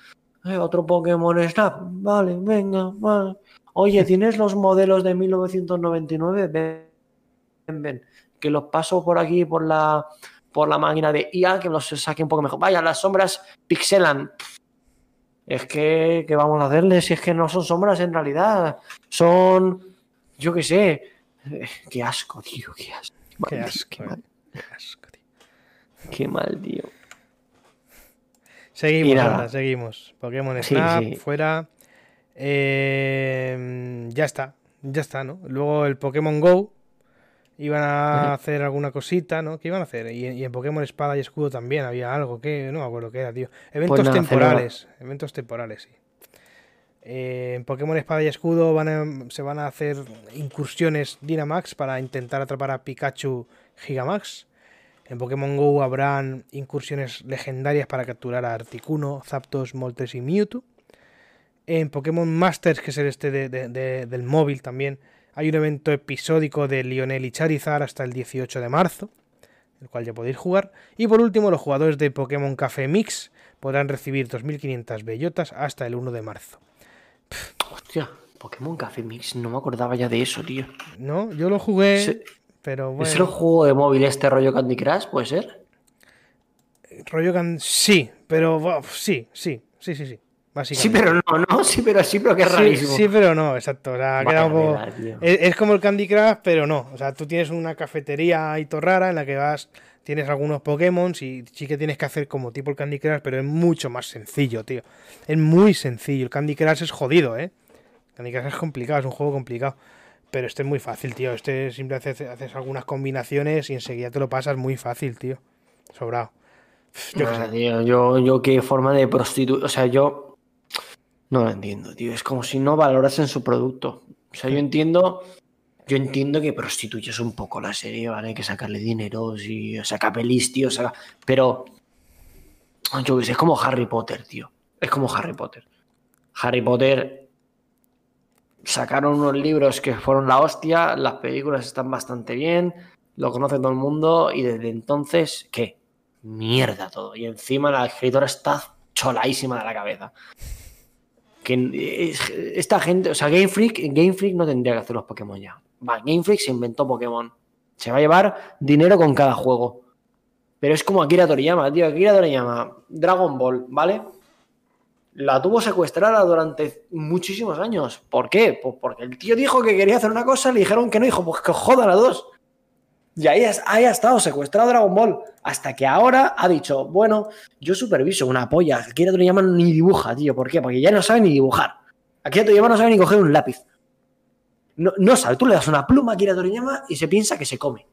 Speaker 2: eh, otro Pokémon Snap, vale, venga, vale. Oye, ¿tienes los modelos de 1999? Ven, ven, ven, que los paso por aquí, por la, por la máquina de IA, que los saque un poco mejor. Vaya, las sombras pixelan. Es que, ¿qué vamos a hacerle si es que no son sombras en realidad? Son, yo qué sé, eh, qué asco, tío, qué asco.
Speaker 1: Qué asco, qué, mal. qué asco,
Speaker 2: tío. Qué mal, tío.
Speaker 1: Seguimos, anda, seguimos. Pokémon Snap, sí, fuera. Eh, ya está, ya está, ¿no? Luego el Pokémon Go, iban a hacer alguna cosita, ¿no? ¿Qué iban a hacer? Y, y en Pokémon Espada y Escudo también había algo, que no me acuerdo qué era, tío. Eventos
Speaker 2: Pues nada,
Speaker 1: temporales, eventos temporales, sí. Eh, en Pokémon Espada y Escudo se van a hacer incursiones Dynamax para intentar atrapar a Pikachu Gigamax. En Pokémon Go habrán incursiones legendarias para capturar a Articuno, Zapdos, Moltres y Mewtwo. En Pokémon Masters, que es el este de- de- de- del móvil también, hay un evento episódico de Lionel y Charizard hasta el 18 de marzo, el cual ya podéis jugar. Y por último, los jugadores de Pokémon Café Mix podrán recibir 2.500 bellotas hasta el 1 de marzo.
Speaker 2: Hostia, Pokémon Café Mix, no me acordaba ya de eso, tío.
Speaker 1: No, yo lo jugué, pero bueno.
Speaker 2: ¿Es el juego de móvil este rollo Candy Crush? ¿Puede ser?
Speaker 1: Rollo can... Sí, pero sí, sí, sí, sí, sí.
Speaker 2: Sí, pero no, no, sí, pero sí, pero que es
Speaker 1: Sí,
Speaker 2: rarísimo.
Speaker 1: sí, pero no, exacto. o sea,
Speaker 2: mierda, tío.
Speaker 1: es, es como el Candy Crush, pero no. O sea, tú tienes una cafetería ahí rara en la que vas, tienes algunos Pokémon y sí que tienes que hacer como tipo el Candy Crush, pero es mucho más sencillo, tío. Es muy sencillo. El Candy Crush es jodido, ¿eh? Candy Crush es complicado, es un juego complicado. Pero este es muy fácil, tío. Este simplemente haces, haces algunas combinaciones y enseguida te lo pasas muy fácil, tío. Sobrado. Yo
Speaker 2: tío, yo, yo qué forma de prostituir. O sea, yo no lo entiendo, tío. Es como si no valorasen su producto. O sea, yo entiendo. Yo entiendo que prostituyes un poco la serie, ¿vale? Hay que sacarle dinero, sí, saca pelis, tío, saca... Pero. Yo qué sé, es como Harry Potter, tío. Es como Harry Potter. Harry Potter. Sacaron unos libros que fueron la hostia, las películas están bastante bien, lo conoce todo el mundo y desde entonces, ¿qué? Mierda todo. Y encima la escritora está choladísima de la cabeza. Que es- esta gente, o sea, Game Freak, Game Freak no tendría que hacer los Pokémon ya. Va, Game Freak se inventó Pokémon. Se va a llevar dinero con cada juego. Pero es como Akira Toriyama, tío. Akira Toriyama, Dragon Ball, ¿vale? La tuvo secuestrada durante muchísimos años. ¿Por qué? Pues porque el tío dijo que quería hacer una cosa, le dijeron que no, dijo, pues que jodan a dos. Y ahí, ha estado secuestrado Dragon Ball. Hasta que ahora ha dicho, bueno, yo superviso una polla. Akira Toriyama ni dibuja, tío. ¿Por qué? Porque ya no sabe ni dibujar. Akira Toriyama no sabe ni coger un lápiz. No, no sabe. Tú le das una pluma a Akira Toriyama y se piensa que se come.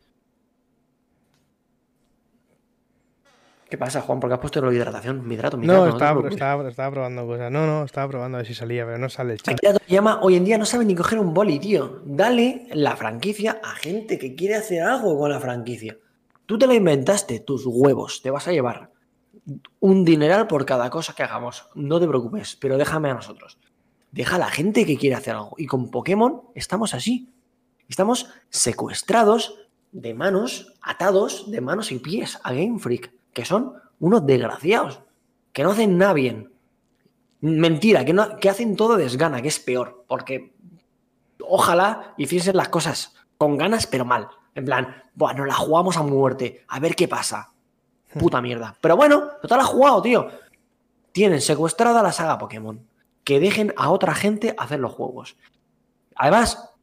Speaker 2: ¿Qué pasa, Juan? Porque has puesto la hidratación. Me hidrato, me hidrato,
Speaker 1: No, estaba, estaba, estaba probando cosas. No, no, estaba probando a ver si salía, pero no sale el chat.
Speaker 2: Akira Toriyama hoy en día no sabe ni coger un boli, tío. Dale la franquicia a gente que quiere hacer algo con la franquicia. Tú te la inventaste, tus huevos. Te vas a llevar un dineral por cada cosa que hagamos. No te preocupes, pero déjame a nosotros. Deja a la gente que quiere hacer algo. Y con Pokémon estamos así. Estamos secuestrados de manos, atados de manos y pies a Game Freak, que son unos desgraciados, que no hacen nada bien. Mentira, que, no, que hacen todo desgana, que es peor, porque ojalá hiciesen las cosas con ganas, pero mal. En plan, bueno, la jugamos a muerte, a ver qué pasa. Puta mierda. Pero bueno, total ha jugado, tío. Tienen secuestrada la saga Pokémon. Que dejen a otra gente hacer los juegos. Además,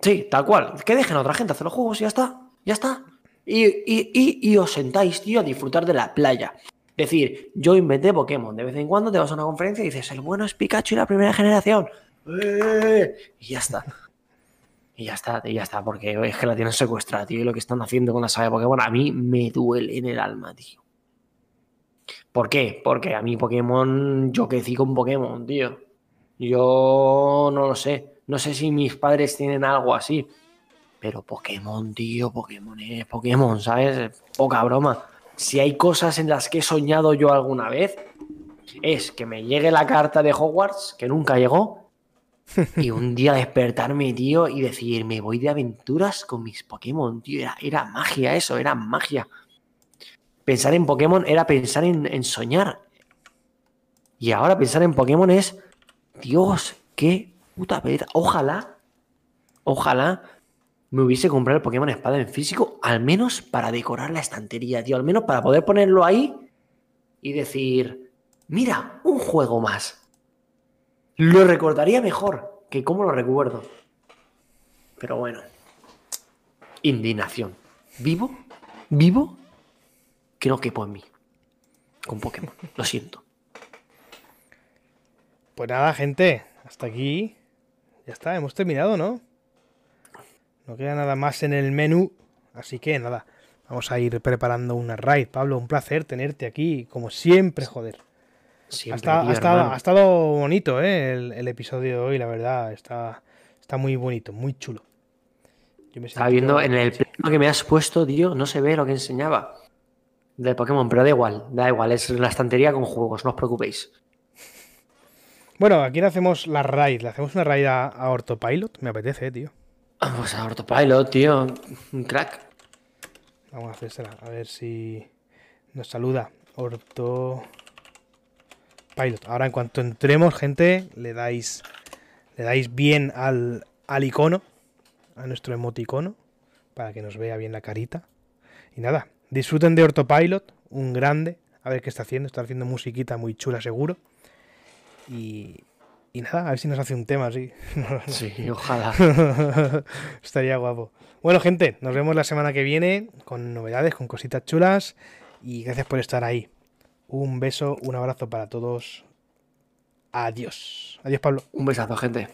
Speaker 2: sí, tal cual. Que dejen a otra gente hacer los juegos y ya está. Ya está. Y, y, y, y os sentáis, tío, a disfrutar de la playa. Decir, yo inventé Pokémon. De vez en cuando te vas a una conferencia y dices, el bueno es Pikachu y la primera generación. ¡Eh! Y ya está. Y ya está, y ya está, porque es que la tienen secuestrada, tío. Y lo que están haciendo con la saga de Pokémon a mí me duele en el alma, tío. ¿Por qué? Porque a mí Pokémon, yo crecí con Pokémon, tío. Yo no lo sé. No sé si mis padres tienen algo así. Pero Pokémon, tío, Pokémon es Pokémon, ¿sabes? Poca broma. Si hay cosas en las que he soñado yo alguna vez, es que me llegue la carta de Hogwarts, que nunca llegó, y un día despertarme, tío, y decir, me voy de aventuras con mis Pokémon, tío. Era, era magia eso, era magia. Pensar en Pokémon era pensar en, en soñar. Y ahora pensar en Pokémon es, Dios, qué puta pereza. Ojalá, ojalá me hubiese comprado el Pokémon Espada en físico, al menos para decorar la estantería, tío. Al menos para poder ponerlo ahí y decir, mira, un juego más. Lo recordaría mejor que como lo recuerdo. Pero bueno. Indignación. ¿Vivo? ¿Vivo? Que no quepo en mí. Con Pokémon. Lo siento.
Speaker 1: Pues nada, gente, hasta aquí. Ya está, hemos terminado, ¿no? No queda nada más en el menú. Así que nada, vamos a ir preparando una raid. Pablo, un placer tenerte aquí, como siempre, joder.
Speaker 2: Siempre,
Speaker 1: ha, estado,
Speaker 2: hermano.
Speaker 1: ha estado bonito, ¿eh? El, el episodio de hoy, la verdad. Está, está muy bonito, muy chulo. Yo me
Speaker 2: Estaba viendo en el plano que me has puesto, tío, no se ve lo que enseñaba. De Pokémon, pero da igual, da igual, es la estantería con juegos, no os preocupéis.
Speaker 1: Bueno, aquí le hacemos la raid. Le hacemos una raid a, a Orthopilot. Me apetece, tío.
Speaker 2: Vamos a Autopilot, tío, un crack.
Speaker 1: Vamos a hacérsela. A ver si nos saluda. Orto. Pilot. Ahora en cuanto entremos, gente, le dais. Le dais bien al, al icono. A nuestro emoticono. Para que nos vea bien la carita. Y nada. Disfruten de Ortopilot. Un grande. A ver qué está haciendo. Está haciendo musiquita muy chula, seguro. Y. Y nada, a ver si nos hace un tema así.
Speaker 2: Sí, ojalá.
Speaker 1: Estaría guapo. Bueno, gente, nos vemos la semana que viene con novedades, con cositas chulas. Y gracias por estar ahí. Un beso, un abrazo para todos. Adiós. Adiós, Pablo.
Speaker 2: Un besazo, gente.